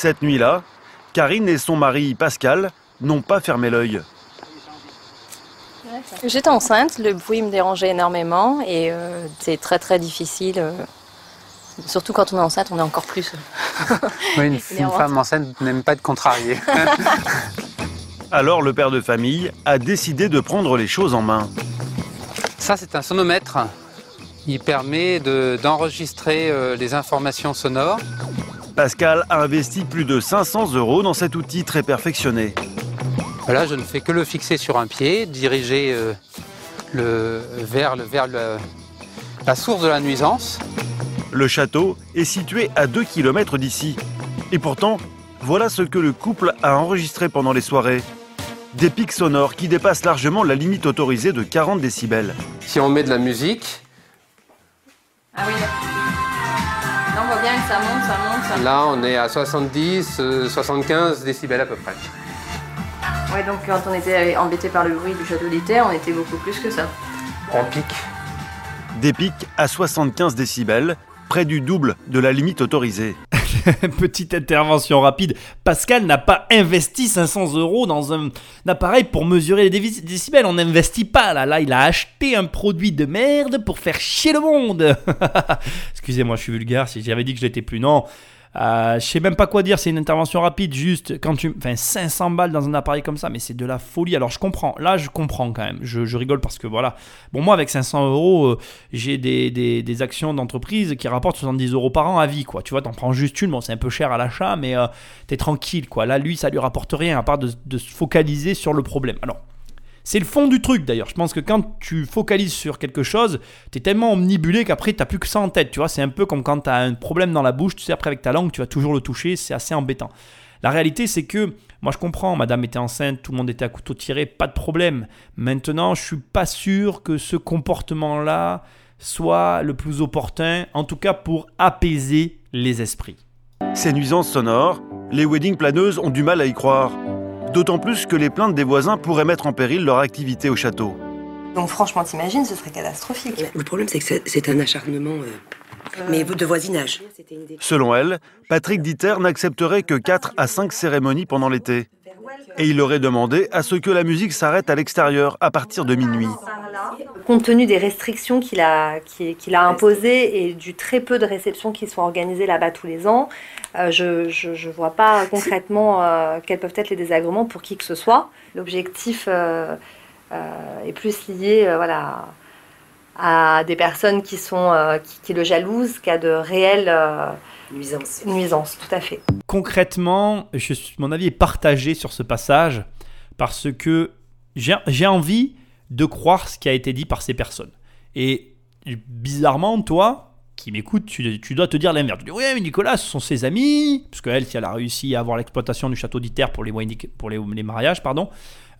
Cette nuit-là, Karine et son mari Pascal n'ont pas fermé l'œil. J'étais enceinte, le bruit me dérangeait énormément et euh, c'est très très difficile. euh, surtout quand on est enceinte, on est encore plus. euh, Oui, une, femme enceinte n'aime pas être contrariée. Alors le père de famille a décidé de prendre les choses en main. Ça, c'est un sonomètre. Il permet de- d'enregistrer euh, les informations sonores. Pascal a investi plus de 500 euros dans cet outil très perfectionné. Là, je ne fais que le fixer sur un pied, diriger euh, le, vers, le, vers le- la source de la nuisance. Le château est situé à 2 km d'ici. Et pourtant, voilà ce que le couple a enregistré pendant les soirées. Des pics sonores qui dépassent largement la limite autorisée de 40 décibels. Si on met de la musique, Ah oui. Là, on voit bien que ça monte, ça monte, ça monte. là, on est à 70, euh, 75 décibels à peu près. Ouais, donc quand on était embêté par le bruit du château d'Iter, on était beaucoup plus que ça. En pic. Des pics à 75 décibels, près du double de la limite autorisée. Petite intervention rapide. Pascal n'a pas investi 500 euros dans un, appareil pour mesurer les décibels. On n'investit pas là. Là, il a acheté un produit de merde pour faire chier le monde. Excusez-moi, je suis vulgaire. Si j'avais dit que j'étais plus, non. Euh, je sais même pas quoi dire, c'est une intervention rapide, juste quand tu. Enfin, 500 balles dans un appareil comme ça, mais c'est de la folie. Alors je comprends, là je comprends quand même, je, rigole parce que voilà. Bon, moi avec 500 euros, euh, j'ai des, des, des actions d'entreprise qui rapportent 70 euros par an à vie, quoi. Tu vois, t'en prends juste une, bon, c'est un peu cher à l'achat, mais euh, t'es tranquille, quoi. Là, lui, ça lui rapporte rien à part de, de se focaliser sur le problème. Alors. C'est le fond du truc d'ailleurs. Je pense que quand tu focalises sur quelque chose, t'es tellement omnibulé qu'après t'as plus que ça en tête. Tu vois, c'est un peu comme quand t'as un problème dans la bouche. Tu sais, après avec ta langue, tu vas toujours le toucher. C'est assez embêtant. La réalité, c'est que moi je comprends. Madame était enceinte, tout le monde était à couteau tiré, pas de problème. Maintenant, je suis pas sûr que ce comportement-là soit le plus opportun, en tout cas pour apaiser les esprits. Ces nuisances sonores, les wedding planeuses ont du mal à y croire. D'autant plus que les plaintes des voisins pourraient mettre en péril leur activité au château. Donc franchement, t'imagines, ce serait catastrophique. Le problème, c'est que c'est- un acharnement, euh, mais de voisinage. Selon elle, Patrick Dieter n'accepterait que 4 à 5 cérémonies pendant l'été. Et il aurait demandé à ce que la musique s'arrête à l'extérieur à partir de minuit. Compte tenu des restrictions qu'il a, qui- qu'il a imposées et du très peu de réceptions qui sont organisées là-bas tous les ans, euh, je ne vois pas concrètement euh, quels peuvent être les désagréments pour qui que ce soit. L'objectif euh, euh, est plus lié euh, voilà, à des personnes qui, sont, euh, qui, qui le jalousent qu'à de réelles euh, Nuisance. nuisances, tout à fait. concrètement, je mon avis est partagé sur ce passage parce que j'ai envie de croire ce qui a été dit par ces personnes. Et bizarrement, toi, qui m'écoutes, tu, dois te dire l'inverse. Tu dis, oui, mais Nicolas, ce sont ses amis, parce qu'elle, si elle a réussi à avoir l'exploitation du château d'Iter pour les, mariages, pardon,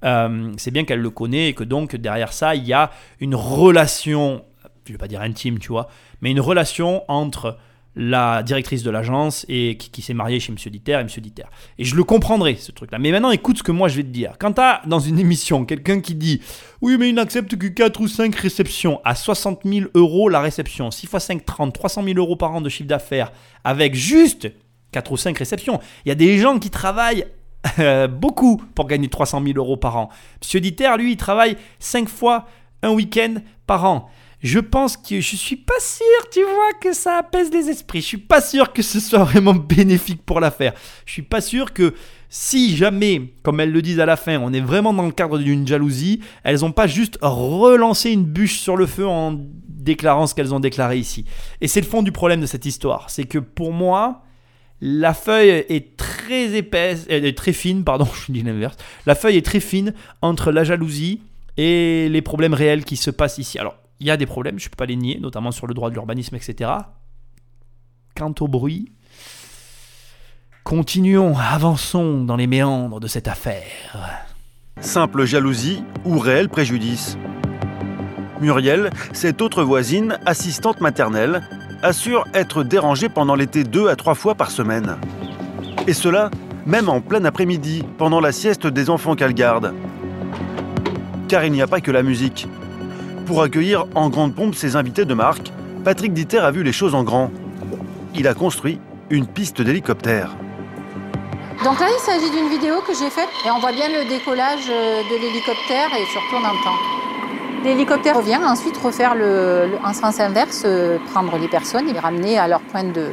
euh, c'est bien qu'elle le connaît et que donc derrière ça, il y a une relation, je vais pas dire intime, tu vois, mais une relation entre la directrice de l'agence et qui, s'est mariée chez Monsieur Diter et Monsieur Diter. Et je le comprendrai, ce truc-là. Mais maintenant, écoute ce que moi je vais te dire. Quand tu as dans une émission quelqu'un qui dit Oui, mais il n'accepte que 4 ou 5 réceptions à 60 000 euros la réception, 6 x 5, 30, 300 000 euros par an de chiffre d'affaires, avec juste 4 ou 5 réceptions. Il y a des gens qui travaillent euh, beaucoup pour gagner 300 000 euros par an. Monsieur Diter, lui, il travaille 5 fois un week-end par an. Je pense que je suis pas sûr, tu vois, que ça apaise les esprits. Je suis pas sûr que ce soit vraiment bénéfique pour l'affaire. Je suis pas sûr que si jamais, comme elles le disent à la fin, on est vraiment dans le cadre d'une jalousie, elles ont pas juste relancé une bûche sur le feu en déclarant ce qu'elles ont déclaré ici. Et c'est le fond du problème de cette histoire. C'est que pour moi, la feuille est très épaisse, elle est très fine, pardon, je dis l'inverse. La feuille est très fine entre la jalousie et les problèmes réels qui se passent ici. Alors, il y a des problèmes, je ne peux pas les nier, notamment sur le droit de l'urbanisme, etc. Quant au bruit, continuons, avançons dans les méandres de cette affaire. Simple jalousie ou réel préjudice Muriel, cette autre voisine, assistante maternelle, assure être dérangée pendant l'été deux à trois fois par semaine. Et cela, même en plein après-midi, pendant la sieste des enfants qu'elle garde. Car il n'y a pas que la musique. Pour accueillir en grande pompe ses invités de marque, Patrick Diter a vu les choses en grand. Il a construit une piste d'hélicoptère. Donc là, il s'agit d'une vidéo que j'ai faite? Et on voit bien le décollage euh, de l'hélicoptère et surtout on entend. L'hélicoptère revient ensuite refaire le, le- en sens inverse, euh, prendre les personnes et les ramener à leur point de,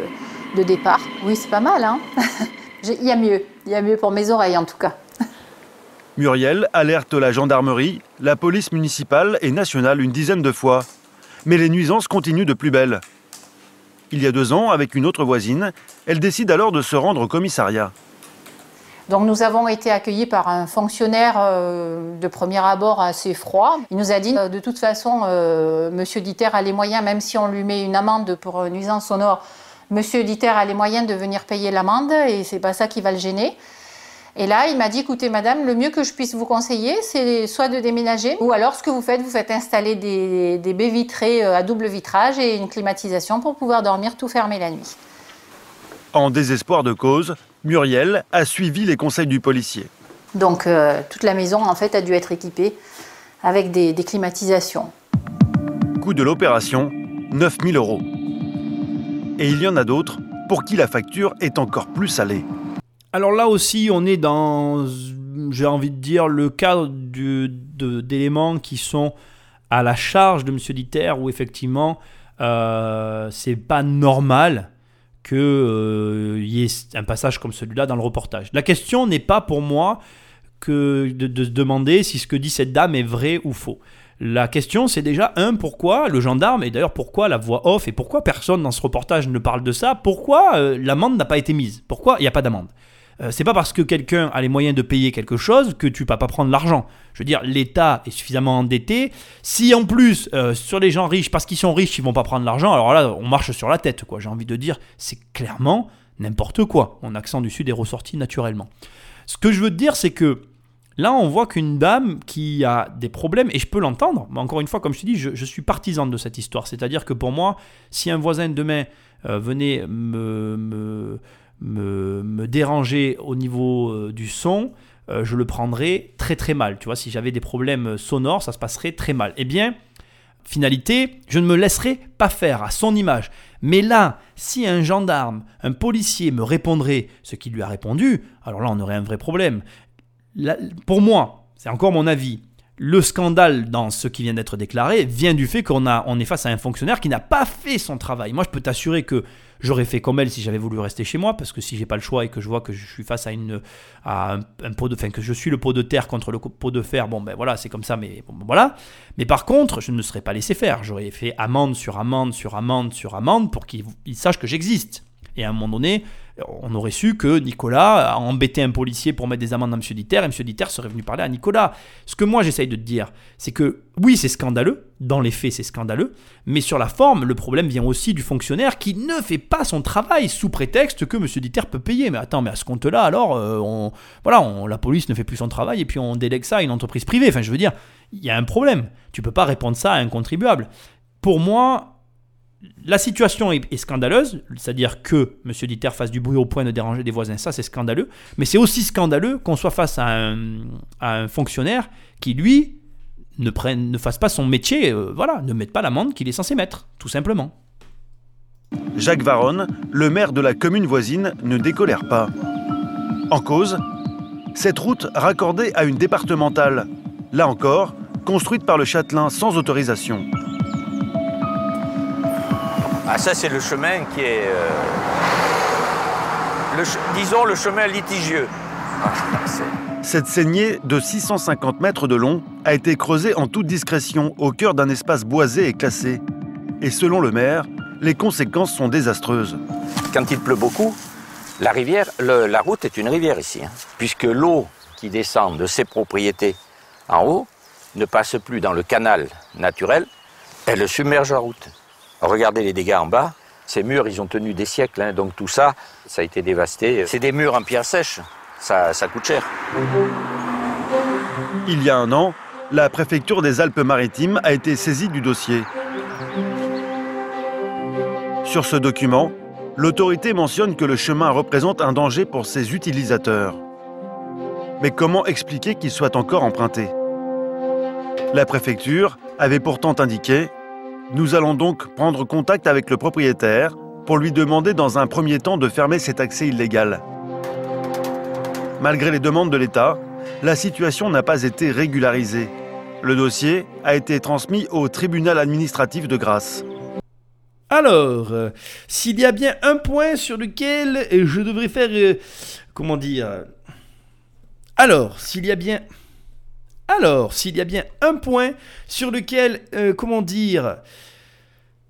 de départ. Oui, c'est pas mal, hein? Il y a mieux, il y a mieux pour mes oreilles en tout cas. Muriel alerte la gendarmerie, la police municipale et nationale une dizaine de fois. Mais les nuisances continuent de plus belle. Il y a deux ans, avec une autre voisine, elle décide alors de se rendre au commissariat. Donc nous avons été accueillis par un fonctionnaire euh, de premier abord assez froid. Il nous a dit euh, de toute façon, euh, Monsieur Diter a les moyens, même si on lui met une amende pour nuisance sonore, Monsieur Diter a les moyens de venir payer l'amende et c'est pas ça qui va le gêner. Et là, il m'a dit, écoutez, madame, le mieux que je puisse vous conseiller, c'est soit de déménager, ou alors ce que vous faites, vous faites installer des, des baies vitrées euh, à double vitrage et une climatisation pour pouvoir dormir tout fermé la nuit. En désespoir de cause, Muriel a suivi les conseils du policier. Donc euh, toute la maison, en fait, a dû être équipée avec des, des climatisations. Coût de l'opération, 9000 euros. Et il y en a d'autres pour qui la facture est encore plus salée. Alors là aussi, on est dans, j'ai envie de dire, le cadre d'éléments qui sont à la charge de M. Diter, où effectivement, euh, c'est pas normal qu'il y ait un passage comme celui-là dans le reportage. La question n'est pas pour moi que de, de se demander si ce que dit cette dame est vrai ou faux. La question, c'est déjà, un, pourquoi le gendarme, et d'ailleurs pourquoi la voix off, et pourquoi personne dans ce reportage ne parle de ça, pourquoi euh, l'amende n'a pas été mise? Pourquoi il n'y a pas d'amende? Euh, c'est pas parce que quelqu'un a les moyens de payer quelque chose que tu vas pas prendre l'argent. Je veux dire, l'État est suffisamment endetté. Si en plus, euh, sur les gens riches, parce qu'ils sont riches, ils vont pas prendre l'argent, alors là, on marche sur la tête, quoi. J'ai envie de dire, c'est clairement n'importe quoi. Mon accent du Sud est ressorti naturellement. Ce que je veux te dire, c'est que là, on voit qu'une dame qui a des problèmes, et je peux l'entendre, mais encore une fois, comme je te dis, je, suis partisan de cette histoire. C'est-à-dire que pour moi, si un voisin demain euh, venait me, me, déranger au niveau euh, du son, euh, je le prendrais très très mal. Tu vois, si j'avais des problèmes sonores, ça se passerait très mal. Eh bien, finalité, je ne me laisserai pas faire à son image. Mais là, si un gendarme, un policier me répondrait ce qu'il lui a répondu, alors là, on aurait un vrai problème. Pour moi, c'est encore mon avis, le scandale dans ce qui vient d'être déclaré vient du fait qu'on a, on est face à un fonctionnaire qui n'a pas fait son travail. Moi, je peux t'assurer que j'aurais fait comme elle si j'avais voulu rester chez moi, parce que si j'ai pas le choix et que je vois que je suis face à un, pot de, que je suis le pot de terre contre le pot de fer, bon ben voilà, c'est comme ça, mais ben voilà. Mais par contre, je ne serais pas laissé faire. J'aurais fait amende sur amende sur amende sur amende pour qu'il il sache que j'existe. Et à un moment donné, on aurait su que Nicolas a embêté un policier pour mettre des amendes à M. Diter, et M. Diter serait venu parler à Nicolas. Ce que moi j'essaye de te dire, c'est que oui, c'est scandaleux, dans les faits c'est scandaleux, mais sur la forme, le problème vient aussi du fonctionnaire qui ne fait pas son travail sous prétexte que M. Diter peut payer. Mais attends, mais à ce compte-là, alors, euh, voilà, la police ne fait plus son travail et puis on délègue ça à une entreprise privée. Enfin, je veux dire, il y a un problème. Tu peux pas répondre ça à un contribuable. Pour moi, la situation est, scandaleuse, c'est-à-dire que M. Diter fasse du bruit au point de déranger des voisins, ça c'est scandaleux, mais c'est aussi scandaleux qu'on soit face à un, fonctionnaire qui, lui, ne fasse pas son métier, euh, voilà, ne mette pas l'amende qu'il est censé mettre, tout simplement. Jacques Varonne, le maire de la commune voisine, ne décolère pas. En cause, cette route raccordée à une départementale, là encore, construite par le Châtelain sans autorisation. Ah ça c'est le chemin qui est, euh, le disons le chemin litigieux. Ah, Cette saignée de 650 mètres de long a été creusée en toute discrétion au cœur d'un espace boisé et classé. Et selon le maire, les conséquences sont désastreuses. Quand il pleut beaucoup, la rivière, le- la route est une rivière ici, hein, puisque l'eau qui descend de ses propriétés en haut ne passe plus dans le canal naturel, elle submerge la route. Regardez les dégâts en bas. Ces murs, ils ont tenu des siècles, hein, donc tout ça, ça a été dévasté. C'est des murs en pierre sèche, ça, ça coûte cher. Il y a un an, la préfecture des Alpes-Maritimes a été saisie du dossier. Sur ce document, l'autorité mentionne que le chemin représente un danger pour ses utilisateurs. Mais comment expliquer qu'il soit encore emprunté? La préfecture avait pourtant indiqué Nous allons donc prendre contact avec le propriétaire pour lui demander dans un premier temps de fermer cet accès illégal. Malgré les demandes de l'État, la situation n'a pas été régularisée. Le dossier a été transmis au tribunal administratif de Grasse. Alors, euh, s'il y a bien un point sur lequel euh, je devrais faire... euh, comment dire Alors, s'il y a bien... Alors, s'il y a bien un point sur lequel, euh, comment dire,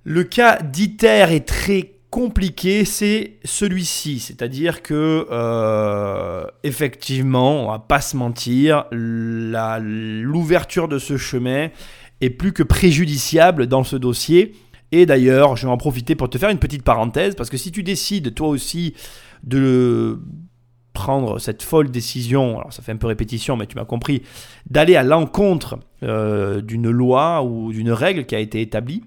le cas d'ITER est très compliqué, c'est celui-ci. C'est-à-dire que, euh, effectivement, on va pas se mentir, l'ouverture de ce chemin est plus que préjudiciable dans ce dossier. Et d'ailleurs, je vais en profiter pour te faire une petite parenthèse, parce que si tu décides toi aussi de prendre cette folle décision, alors ça fait un peu répétition, mais tu m'as compris, d'aller à l'encontre euh, d'une loi ou d'une règle qui a été établie,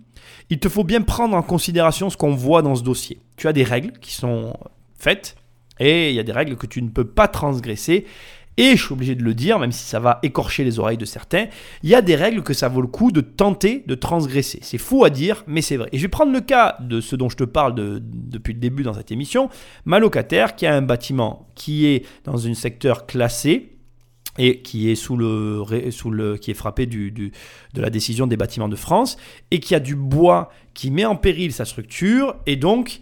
il te faut bien prendre en considération ce qu'on voit dans ce dossier. Tu as des règles qui sont faites, et il y a des règles que tu ne peux pas transgresser. Et je suis obligé de le dire, même si ça va écorcher les oreilles de certains, il y a des règles que ça vaut le coup de tenter de transgresser. C'est fou à dire, mais c'est vrai. Et je vais prendre le cas de ce dont je te parle de- depuis le début dans cette émission. Ma locataire qui a un bâtiment qui est dans un secteur classé, et qui est sous le, qui est frappé de la décision des bâtiments de France et qui a du bois qui met en péril sa structure et donc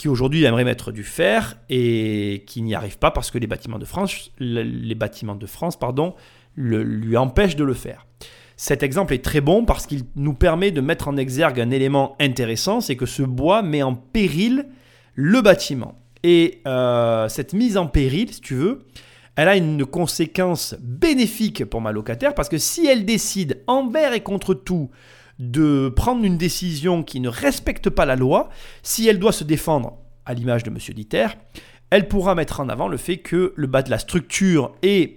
qui aujourd'hui aimerait mettre du fer et qui n'y arrive pas parce que les bâtiments de France le- les bâtiments de France pardon le- lui empêchent de le faire. Cet exemple est très bon parce qu'il nous permet de mettre en exergue un élément intéressant, c'est que ce bois met en péril le bâtiment. Et euh, cette mise en péril, si tu veux, elle a une conséquence bénéfique pour ma locataire parce que si elle décide envers et contre tout de prendre une décision qui ne respecte pas la loi, si elle doit se défendre à l'image de M. Diter, elle pourra mettre en avant le fait que le bas de la structure et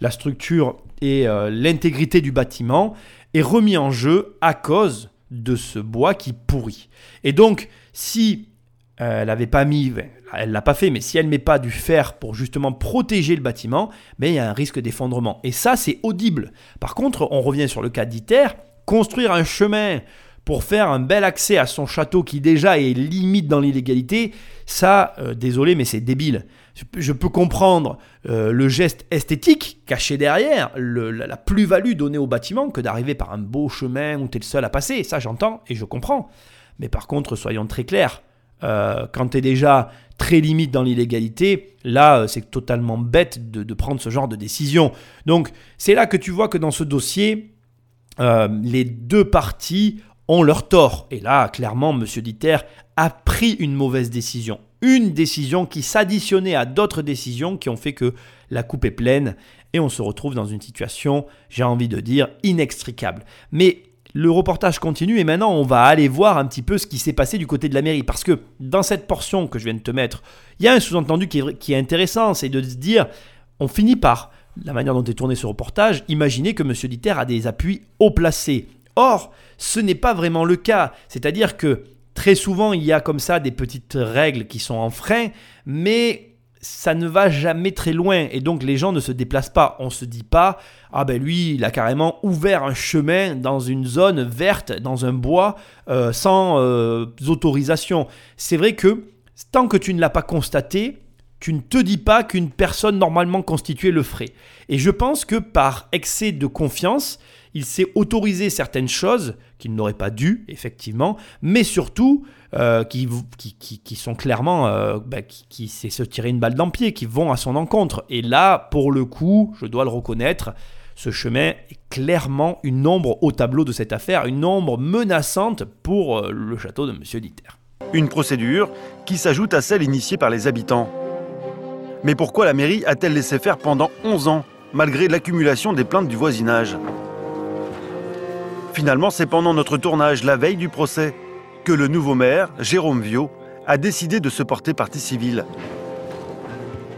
la structure et euh, l'intégrité du bâtiment est remis en jeu à cause de ce bois qui pourrit. Et donc, si euh, elle n'avait pas mis, ben, elle l'a pas fait, mais si elle met pas du fer pour justement protéger le bâtiment, ben, il y a un risque d'effondrement. Et ça, c'est audible. Par contre, on revient sur le cas d'ITER, construire un chemin pour faire un bel accès à son château qui déjà est limite dans l'illégalité, ça, euh, désolé, mais c'est débile. Je peux- comprendre euh, le geste esthétique caché derrière, la plus-value donnée au bâtiment que d'arriver par un beau chemin où tu es le seul à passer. Ça, j'entends et je comprends. Mais par contre, soyons très clairs, euh, quand tu es déjà très limite dans l'illégalité, là, euh, c'est totalement bête de, prendre ce genre de décision. Donc, c'est là que tu vois que dans ce dossier, euh, les deux parties ont leur tort. Et là, clairement, M. Diter a pris une mauvaise décision. Une décision qui s'additionnait à d'autres décisions qui ont fait que la coupe est pleine et on se retrouve dans une situation, j'ai envie de dire, inextricable. Mais le reportage continue et maintenant on va aller voir un petit peu ce qui s'est passé du côté de la mairie. Parce que dans cette portion que je viens de te mettre, il y a un sous-entendu qui est, intéressant, c'est de se dire, on finit par, la manière dont est tourné ce reportage, imaginer que M. Diter a des appuis haut placés. Or, ce n'est pas vraiment le cas. C'est-à-dire que très souvent, il y a comme ça des petites règles qui sont en frein, mais ça ne va jamais très loin et donc les gens ne se déplacent pas. On se dit pas ah ben lui il a carrément ouvert un chemin dans une zone verte, dans un bois euh, sans euh, autorisation. C'est vrai que tant que tu ne l'as pas constaté, tu ne te dis pas qu'une personne normalement constituée le ferait. Et je pense que par excès de confiance, il s'est autorisé certaines choses qu'il n'aurait pas dû, effectivement, mais surtout euh, qui, sont clairement, euh, bah, qui, qui se tirer une balle dans le pied, qui vont à son encontre. Et là, pour le coup, je dois le reconnaître, ce chemin est clairement une ombre au tableau de cette affaire, une ombre menaçante pour euh, le château de Monsieur Diter. Une procédure qui s'ajoute à celle initiée par les habitants. Mais pourquoi la mairie a-t-elle laissé faire pendant 11 ans, malgré l'accumulation des plaintes du voisinage? Finalement, c'est pendant notre tournage, la veille du procès, que le nouveau maire, Jérôme Viau, a décidé de se porter partie civile.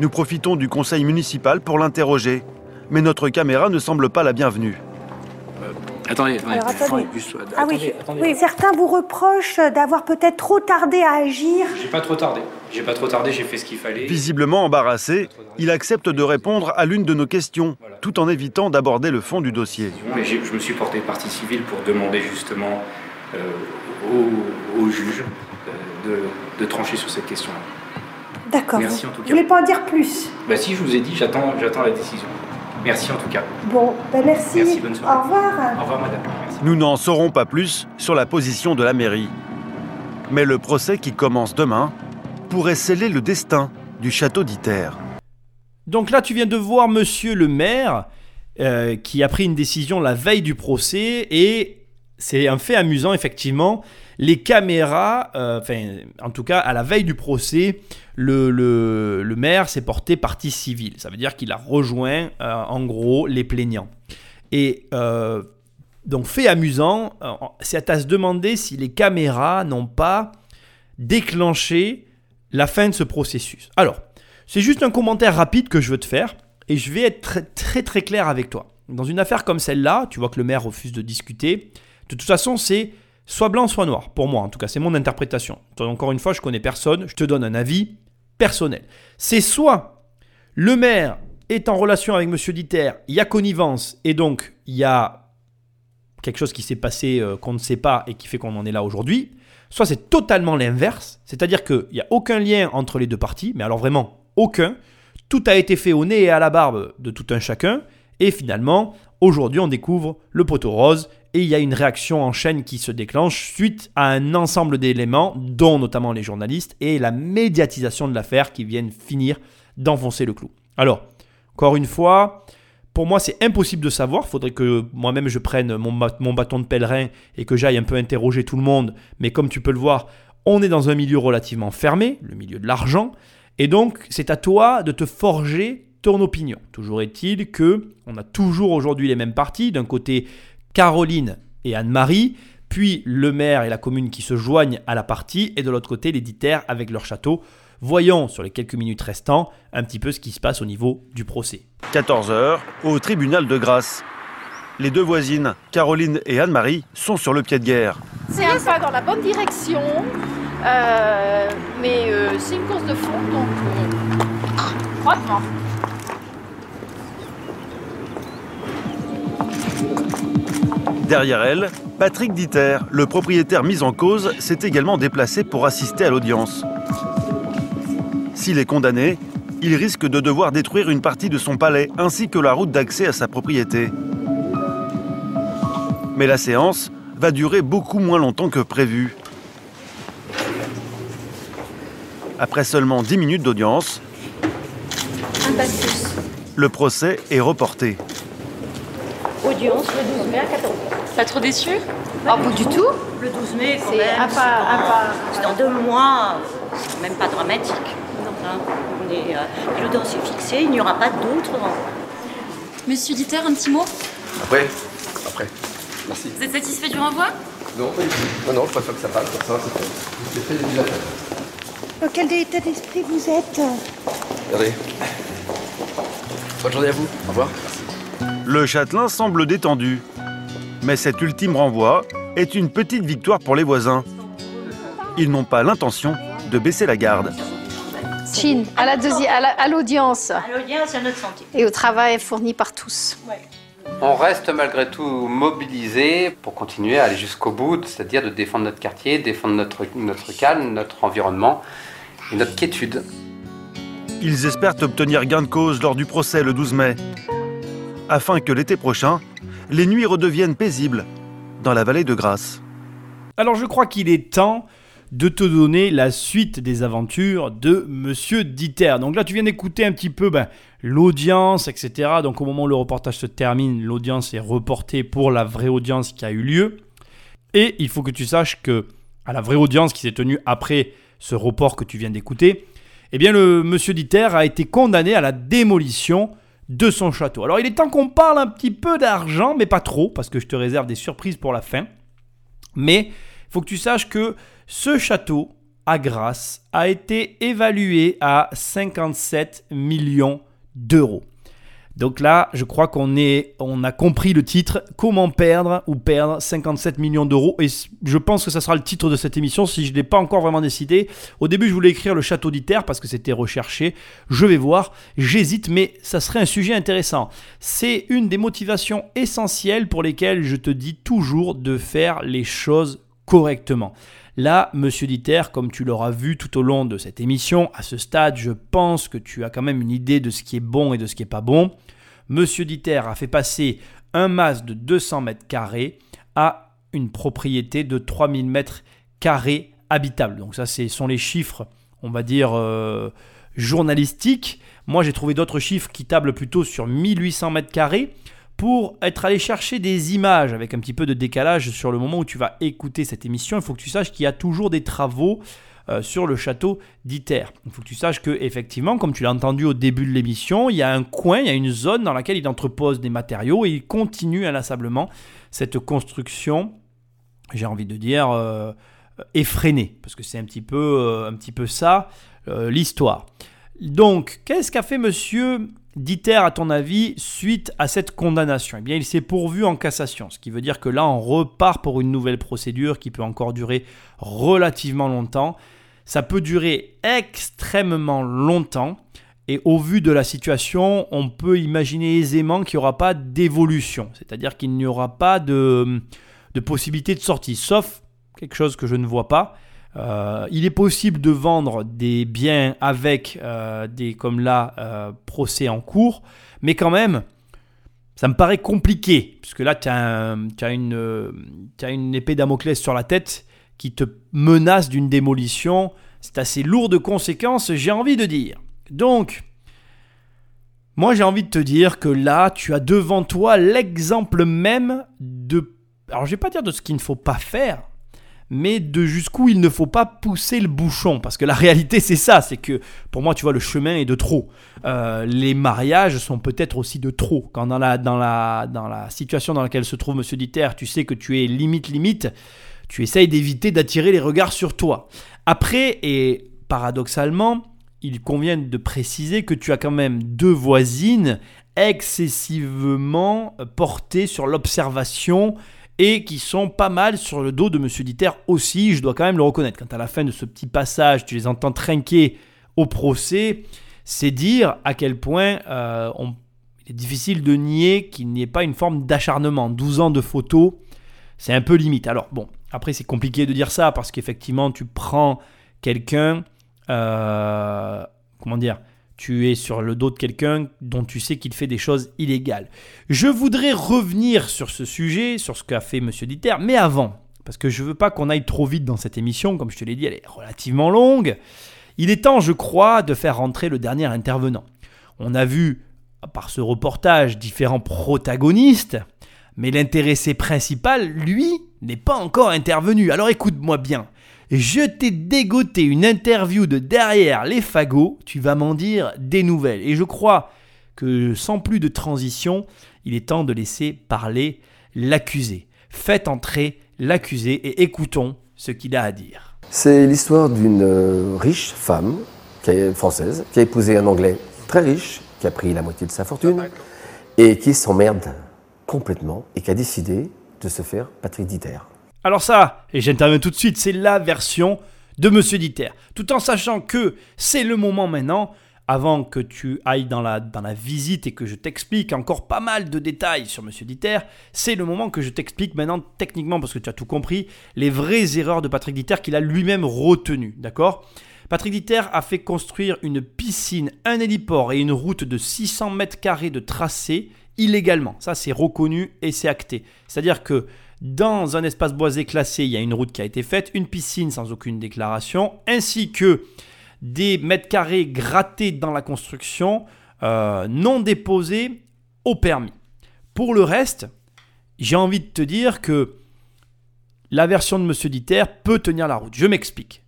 Nous profitons du conseil municipal pour l'interroger, mais notre caméra ne semble pas la bienvenue. Attendez, attendez. Alors, attendez. Juste, Ah oui, attendez, attendez. oui, certains vous reprochent d'avoir peut-être trop tardé à agir. J'ai pas trop tardé. J'ai pas trop tardé, j'ai fait ce qu'il fallait. Visiblement embarrassé, il accepte de répondre à l'une de nos questions, tout en évitant d'aborder le fond du dossier. Mais je me suis porté partie civile pour demander justement euh, au, au juge euh, de, de trancher sur cette question-là. D'accord. Merci en tout Vous cas. voulez pas en dire plus? Bah si, je vous ai dit, j'attends, j'attends la décision. Merci en tout cas. Bon, ben merci. Merci, bonne soirée. Au revoir. Au revoir madame. Merci. Nous n'en saurons pas plus sur la position de la mairie. Mais le procès qui commence demain pourrait sceller le destin du château d'Iter. Donc là, tu viens de voir monsieur le maire euh, qui a pris une décision la veille du procès et c'est un fait amusant, effectivement. Les caméras, euh, enfin, en tout cas, à la veille du procès, le, le- le maire s'est porté partie civile. Ça veut dire qu'il a rejoint, euh, en gros, les plaignants. Et euh, donc, fait amusant, c'est à se demander si les caméras n'ont pas déclenché la fin de ce processus. Alors, c'est juste un commentaire rapide que je veux te faire et je vais être très très, très clair avec toi. Dans une affaire comme celle-là, tu vois que le maire refuse de discuter. De toute façon, c'est soit blanc, soit noir. Pour moi, en tout cas, c'est mon interprétation. Encore une fois, je connais personne, je te donne un avis personnel. C'est soit le maire est en relation avec Monsieur Diter, il y a connivence et donc il y a quelque chose qui s'est passé euh, qu'on ne sait pas et qui fait qu'on en est là aujourd'hui. Soit c'est totalement l'inverse, c'est-à-dire qu'il n'y a aucun lien entre les deux parties, mais alors vraiment aucun. Tout a été fait au nez et à la barbe de tout un chacun, et finalement, aujourd'hui, on découvre le poteau rose, et il y a une réaction en chaîne qui se déclenche suite à un ensemble d'éléments, dont notamment les journalistes, et la médiatisation de l'affaire qui viennent finir d'enfoncer le clou. Alors, encore une fois, pour moi, c'est impossible de savoir. Il faudrait que moi-même je prenne mon, mon bâton de pèlerin et que j'aille un peu interroger tout le monde. Mais comme tu peux le voir, on est dans un milieu relativement fermé, le milieu de l'argent. Et donc, c'est à toi de te forger ton opinion. Toujours est-il que on a toujours aujourd'hui les mêmes partis. D'un côté, Caroline et Anne-Marie, puis le maire et la commune qui se joignent à la partie, et de l'autre côté, l'éditaire avec leur château. Voyons sur les quelques minutes restants un petit peu ce qui se passe au niveau du procès. 14h, au tribunal de Grasse. Les deux voisines, Caroline et Anne-Marie, sont sur le pied de guerre. C'est un pas dans la bonne direction, euh, mais euh, c'est une course de fond, donc euh, froidement. Derrière elle, Patrick Diter, le propriétaire mis en cause, s'est également déplacé pour assister à l'audience. S'il est condamné, il risque de devoir détruire une partie de son palais ainsi que la route d'accès à sa propriété. Mais la séance va durer beaucoup moins longtemps que prévu. Après seulement 10 minutes d'audience, le procès est reporté. Audience le 12 mai à 14 Pas trop déçu? Ah, pas du tout. Le 12 mai, C'est même, un pas, un pas. c'est dans deux mois, c'est même pas dramatique. Hein, on est, euh, L'audience est fixée, il n'y aura pas d'autres. Monsieur Diter, un petit mot? Après Après. Merci. Vous êtes satisfait du renvoi? Non. Non, non, je préfère que ça passe, comme ça, c'est fait. Fin. Dans quel état d'esprit vous êtes? Regardez. Bonne journée à vous. Au revoir. Le châtelain semble détendu. Mais cet ultime renvoi est une petite victoire pour les voisins. Ils n'ont pas l'intention de baisser la garde. Chine, à la- l'audience À l'audience, à notre santé. et au travail fourni par tous. On reste malgré tout mobilisé pour continuer à aller jusqu'au bout, c'est-à-dire de défendre notre quartier, défendre notre, notre calme, notre environnement et notre quiétude. Ils espèrent obtenir gain de cause lors du procès le 12 mai, afin que l'été prochain, les nuits redeviennent paisibles dans la vallée de Grasse. Alors je crois qu'il est temps de te donner la suite des aventures de Monsieur Diter. Donc là tu viens d'écouter un petit peu ben, l'audience, etc. Donc au moment où le reportage se termine, l'audience est reportée pour la vraie audience qui a eu lieu. Et il faut que tu saches que à la vraie audience qui s'est tenue après ce report que tu viens d'écouter, eh bien le Monsieur Diter a été condamné à la démolition de son château. Alors il est temps qu'on parle un petit peu d'argent, mais pas trop, parce que je te réserve des surprises pour la fin. Mais il faut que tu saches que ce château à Grasse a été évalué à 57 millions d'euros. Donc là, je crois qu'on a compris le titre, comment perdre ou perdre 57 millions d'euros. Et je pense que ça sera le titre de cette émission si je ne l'ai pas encore vraiment décidé. Au début, je voulais écrire le château d'Iter parce que c'était recherché. Je vais voir, j'hésite, mais ça serait un sujet intéressant. C'est une des motivations essentielles pour lesquelles je te dis toujours de faire les choses correctement. Là, monsieur Dieter, comme tu l'auras vu tout au long de cette émission, à ce stade, je pense que tu as quand même une idée de ce qui est bon et de ce qui n'est pas bon. Monsieur Dieter a fait passer un mas de 200 mètres carrés à une propriété de 3000 mètres carrés habitables. Donc ça, ce sont les chiffres, on va dire, euh, journalistiques. Moi, j'ai trouvé d'autres chiffres qui tablent plutôt sur 1800 mètres carrés pour être allé chercher des images avec un petit peu de décalage sur le moment où tu vas écouter cette émission. Il faut que tu saches qu'il y a toujours des travaux euh, sur le château d'Iter. Il faut que tu saches que effectivement, comme tu l'as entendu au début de l'émission, il y a un coin, il y a une zone dans laquelle il entrepose des matériaux et il continue inlassablement cette construction. J'ai envie de dire euh, effrénée, parce que c'est un euh, un petit peu ça l'histoire. Donc, qu'est-ce qu'a fait Monsieur Diter, à ton avis, suite à cette condamnation? Eh bien, il s'est pourvu en cassation, ce qui veut dire que là, on repart pour une nouvelle procédure qui peut encore durer relativement longtemps. Ça peut durer extrêmement longtemps. Et au vu de la situation, on peut imaginer aisément qu'il n'y aura pas d'évolution. C'est-à-dire qu'il n'y aura pas de, de possibilité de sortie, sauf quelque chose que je ne vois pas, euh, il est possible de vendre des biens avec euh, des, comme là, euh, procès en cours, mais quand même, ça me paraît compliqué, puisque là, tu as, une, as une épée Damoclès sur la tête qui te menace d'une démolition. C'est assez lourd de conséquences, j'ai envie de dire. Donc, moi, j'ai envie de te dire que là, tu as devant toi l'exemple même de... Alors, je vais pas dire de ce qu'il ne faut pas faire, mais de jusqu'où il ne faut pas pousser le bouchon. Parce que la réalité, c'est ça, c'est que pour moi, tu vois, le chemin est de trop. Euh, les mariages sont peut-être aussi de trop. Quand dans la, dans, la, dans la situation dans laquelle se trouve Monsieur Dieter, tu sais que tu es limite, limite, tu essayes d'éviter d'attirer les regards sur toi. Après, et paradoxalement, il convient de préciser que tu as quand même deux voisines excessivement portées sur l'observation et qui sont pas mal sur le dos de Monsieur Diter aussi, je dois quand même le reconnaître. Quand à la fin de ce petit passage, tu les entends trinquer au procès, c'est dire à quel point euh, il est difficile de nier qu'il n'y ait pas une forme d'acharnement. 12 ans de photos, c'est un peu limite. Alors bon, après c'est compliqué de dire ça parce qu'effectivement tu prends quelqu'un, euh, comment dire, tu es sur le dos de quelqu'un dont tu sais qu'il fait des choses illégales. Je voudrais revenir sur ce sujet, sur ce qu'a fait M. Dieter, mais avant, parce que je ne veux pas qu'on aille trop vite dans cette émission, comme je te l'ai dit, elle est relativement longue. Il est temps, je crois, de faire rentrer le dernier intervenant. On a vu, par ce reportage, différents protagonistes, mais l'intéressé principal, lui, n'est pas encore intervenu. Alors écoute-moi bien. Je t'ai dégoté une interview de derrière les fagots, tu vas m'en dire des nouvelles. Et je crois que sans plus de transition, il est temps de laisser parler l'accusé. Faites entrer l'accusé et écoutons ce qu'il a à dire. C'est l'histoire d'une euh, riche femme française qui a épousé un Anglais très riche, qui a pris la moitié de sa fortune et qui s'emmerde complètement et qui a décidé de se faire Patrick Dieter. Alors ça, et j'interviens tout de suite, c'est la version de Monsieur Dieter. Tout en sachant que c'est le moment maintenant, avant que tu ailles dans la, visite et que je t'explique encore pas mal de détails sur Monsieur Dieter, c'est le moment que je t'explique maintenant techniquement, parce que tu as tout compris, les vraies erreurs de Patrick Dieter qu'il a lui-même retenues. D'accord? Patrick Dieter a fait construire une piscine, un héliport et une route de 600 mètres carrés de tracé illégalement. Ça, c'est reconnu et c'est acté. C'est-à-dire que dans un espace boisé classé, il y a une route qui a été faite, une piscine sans aucune déclaration, ainsi que des mètres carrés grattés dans la construction, euh, non déposés au permis. Pour le reste, j'ai envie de te dire que la version de Monsieur Dieter peut tenir la route. Je m'explique.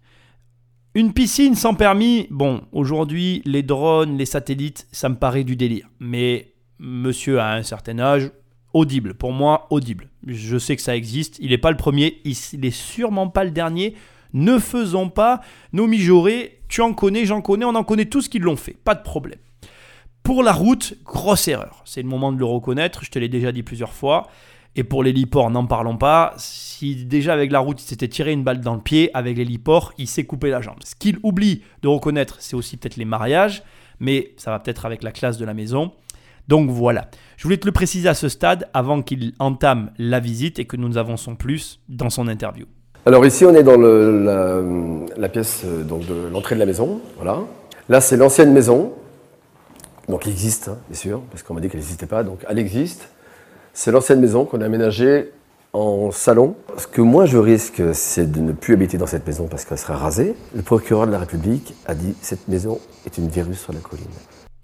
Une piscine sans permis, bon, aujourd'hui, les drones, les satellites, ça me paraît du délire. Mais monsieur a un certain âge, audible. Pour moi, audible. Je sais que ça existe. Il n'est pas le premier. Il n'est sûrement pas le dernier. Ne faisons pas nos mijaurés. Tu en connais, j'en connais. On en connaît tous qui l'ont fait. Pas de problème. Pour la route, grosse erreur. C'est le moment de le reconnaître. Je te l'ai déjà dit plusieurs fois. Et pour l'héliport, n'en parlons pas. Si déjà avec la route, il s'était tiré une balle dans le pied, avec l'héliport, il s'est coupé la jambe. Ce qu'il oublie de reconnaître, c'est aussi peut-être les mariages. Mais ça va peut-être avec la classe de la maison. Donc voilà, je voulais te le préciser à ce stade avant qu'il entame la visite et que nous avançons plus dans son interview. Alors ici, on est dans le- la, la pièce euh, donc de l'entrée de la maison. Voilà. Là, c'est l'ancienne maison. Donc, il existe, hein, bien sûr, parce qu'on m'a dit qu'elle n'existait pas. Donc, elle existe. C'est l'ancienne maison qu'on a aménagée en salon. Ce que moi, je risque, c'est de ne plus habiter dans cette maison parce qu'elle sera rasée. Le procureur de la République a dit cette maison est une verrue sur la colline.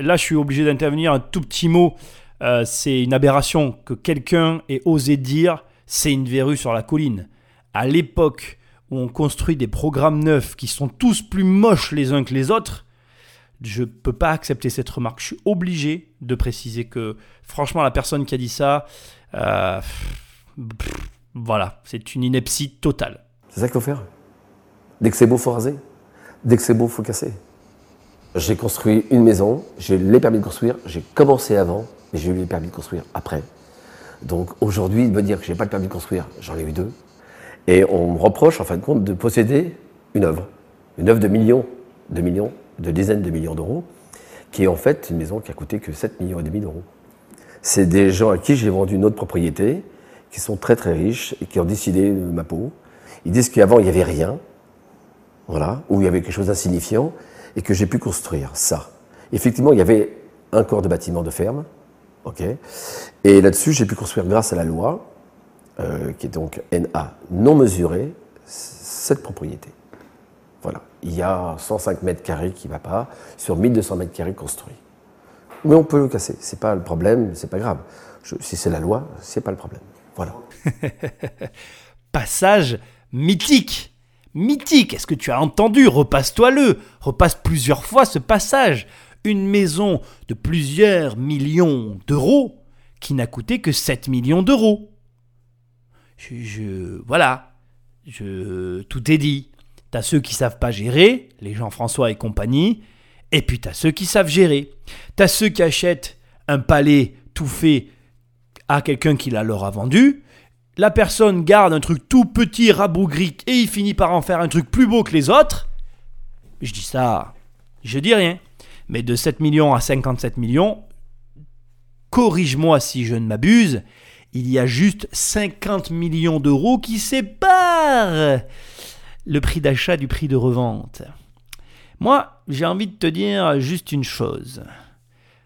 Là, je suis obligé d'intervenir un tout petit mot. Euh, c'est une aberration que quelqu'un ait osé dire c'est une verrue sur la colline. À l'époque où on construit des programmes neufs qui sont tous plus moches les uns que les autres, je peux pas accepter cette remarque. Je suis obligé de préciser que, franchement, la personne qui a dit ça, euh, voilà, c'est une ineptie totale. C'est ça qu'il faut faire. Dès que c'est beau, faut raser. Dès que c'est beau, faut casser. J'ai construit une maison, j'ai les permis de construire, j'ai commencé avant, mais j'ai eu les permis de construire après. Donc aujourd'hui, de me dire que j'ai pas le permis de construire, j'en ai eu deux. Et on me reproche, en fin de compte, de posséder une œuvre. Une œuvre de millions, de millions, de dizaines de millions d'euros, qui est en fait une maison qui a coûté que 7 millions et demi d'euros. C'est des gens à qui j'ai vendu une autre propriété, qui sont très très riches et qui ont décidé ma peau. Ils disent qu'avant il n'y avait rien, voilà, où il y avait quelque chose d'insignifiant, et que j'ai pu construire ça. Effectivement, il y avait un corps de bâtiment de ferme, ok, et là-dessus j'ai pu construire grâce à la loi, euh, qui est donc NA non mesurée, cette propriété. Voilà, il y a 105 mètres carrés qui ne va pas sur 1200 mètres carrés construits. Mais on peut le casser, c'est pas le problème, c'est pas grave. Si c'est la loi, c'est pas le problème. Voilà. Passage mythique. Mythique. Est-ce que tu as entendu? Repasse-toi-le. Repasse plusieurs fois ce passage. Une maison de plusieurs millions d'euros qui n'a coûté que 7 millions d'euros. Je, voilà. Tout est dit. T'as ceux qui savent pas gérer, les Jean-François et compagnie, et puis t'as ceux qui savent gérer. T'as ceux qui achètent un palais tout fait à quelqu'un qui la leur a vendu. La personne garde un truc tout petit, rabougri, et il finit par en faire un truc plus beau que les autres. Je dis ça, je dis rien. Mais de 7 millions à 57 millions, corrige-moi si je ne m'abuse, il y a juste 50 millions d'euros qui séparent le prix d'achat du prix de revente. Moi, j'ai envie de te dire juste une chose.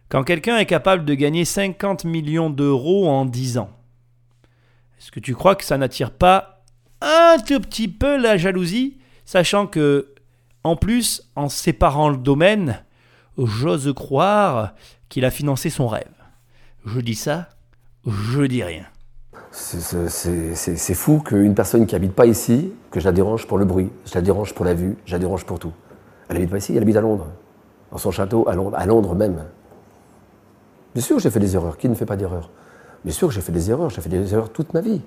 Quand quelqu'un est capable de gagner 50 millions d'euros en 10 ans, est-ce que tu crois que ça n'attire pas un tout petit peu la jalousie, sachant que, en plus, en séparant le domaine, j'ose croire qu'il a financé son rêve. Je dis ça, je dis rien. C'est- fou qu'une personne qui habite pas ici, que je la dérange pour le bruit, je la dérange pour la vue, je la dérange pour tout. Elle habite pas ici, elle habite à Londres, dans son château à Londres, à Londres même. Bien sûr que j'ai fait des erreurs, qui ne fait pas d'erreurs? Bien sûr que j'ai fait des erreurs, j'ai fait des erreurs toute ma vie.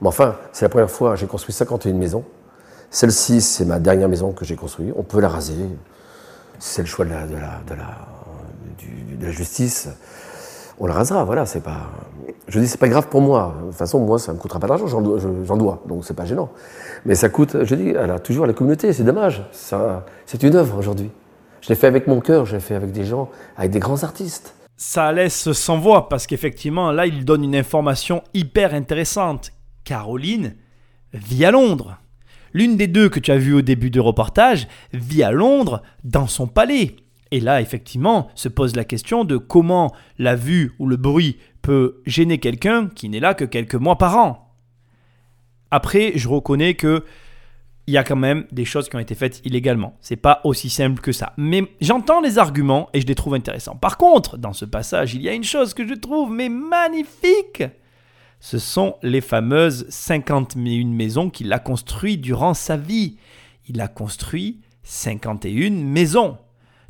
Mais enfin, c'est la première fois, j'ai construit 51 maisons. Celle-ci, c'est ma dernière maison que j'ai construite. On peut la raser. C'est le choix de la, justice. On la rasera, voilà, c'est pas. Je dis, c'est pas grave pour moi. De toute façon, moi, ça me coûtera pas d'argent, j'en dois, donc c'est pas gênant. Mais ça coûte, je dis, elle a toujours la communauté, c'est dommage. C'est une œuvre aujourd'hui. Je l'ai fait avec mon cœur, je l'ai fait avec des gens, avec des grands artistes. ça laisse sans voix parce qu'effectivement, là, il donne une information hyper intéressante. Caroline vit à Londres. L'une des deux que tu as vues au début du reportage vit à Londres dans son palais. Et là, effectivement, se pose la question de comment la vue ou le bruit peut gêner quelqu'un qui n'est là que quelques mois par an. Après, je reconnais que il y a quand même des choses qui ont été faites illégalement. C'est pas aussi simple que ça. Mais j'entends les arguments et je les trouve intéressants. Par contre, dans ce passage, il y a une chose que je trouve mais magnifique. Ce sont les fameuses 51 maisons qu'il a construites durant sa vie. Il a construit 51 maisons.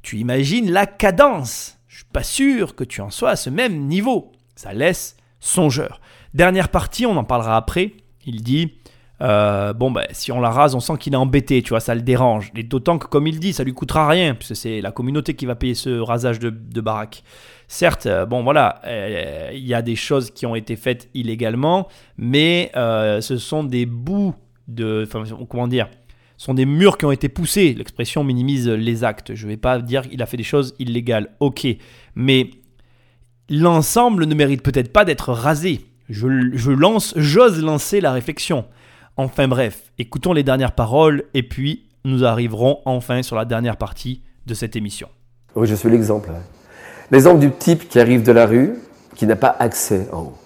Tu imagines la cadence. Je suis pas sûr que tu en sois à ce même niveau. Ça laisse songeur. Dernière partie, on en parlera après. Il dit euh, bon, ben, si on la rase, on sent qu'il est embêté, tu vois, ça le dérange. Et d'autant que, comme il dit, ça lui coûtera rien, puisque c'est la communauté qui va payer ce rasage de, de baraque. Certes, euh, bon, voilà, euh, il y a des choses qui ont été faites illégalement, mais euh, ce sont des bouts de. Comment dire sont des murs qui ont été poussés. L'expression minimise les actes. Je ne vais pas dire qu'il a fait des choses illégales. Ok. Mais l'ensemble ne mérite peut-être pas d'être rasé. Je, je lance, j'ose lancer la réflexion. Enfin bref, écoutons les dernières paroles et puis nous arriverons enfin sur la dernière partie de cette émission. Oui, je suis l'exemple. L'exemple du type qui arrive de la rue, qui n'a pas accès en haut.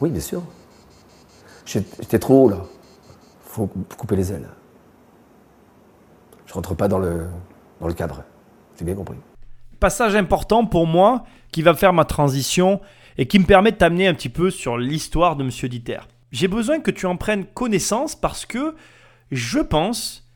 Oui, bien sûr. J'étais trop haut là. faut couper les ailes. Je rentre pas dans le, cadre. J'ai bien compris. Passage important pour moi qui va faire ma transition et qui me permet de t'amener un petit peu sur l'histoire de Monsieur Dieter. J'ai besoin que tu en prennes connaissance parce que je pense